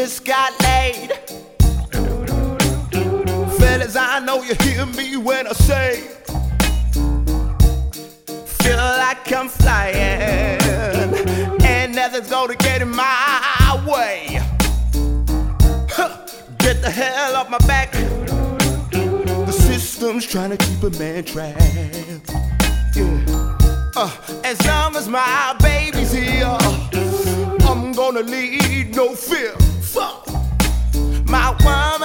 Just got laid. Fellas, I know you hear me when I say, feel like I'm flying, and nothing's gonna get in my way. Get the hell off my back. The system's trying to keep a man trapped. Yeah. Uh, as long as my baby's here, I'm gonna lead no fear my one.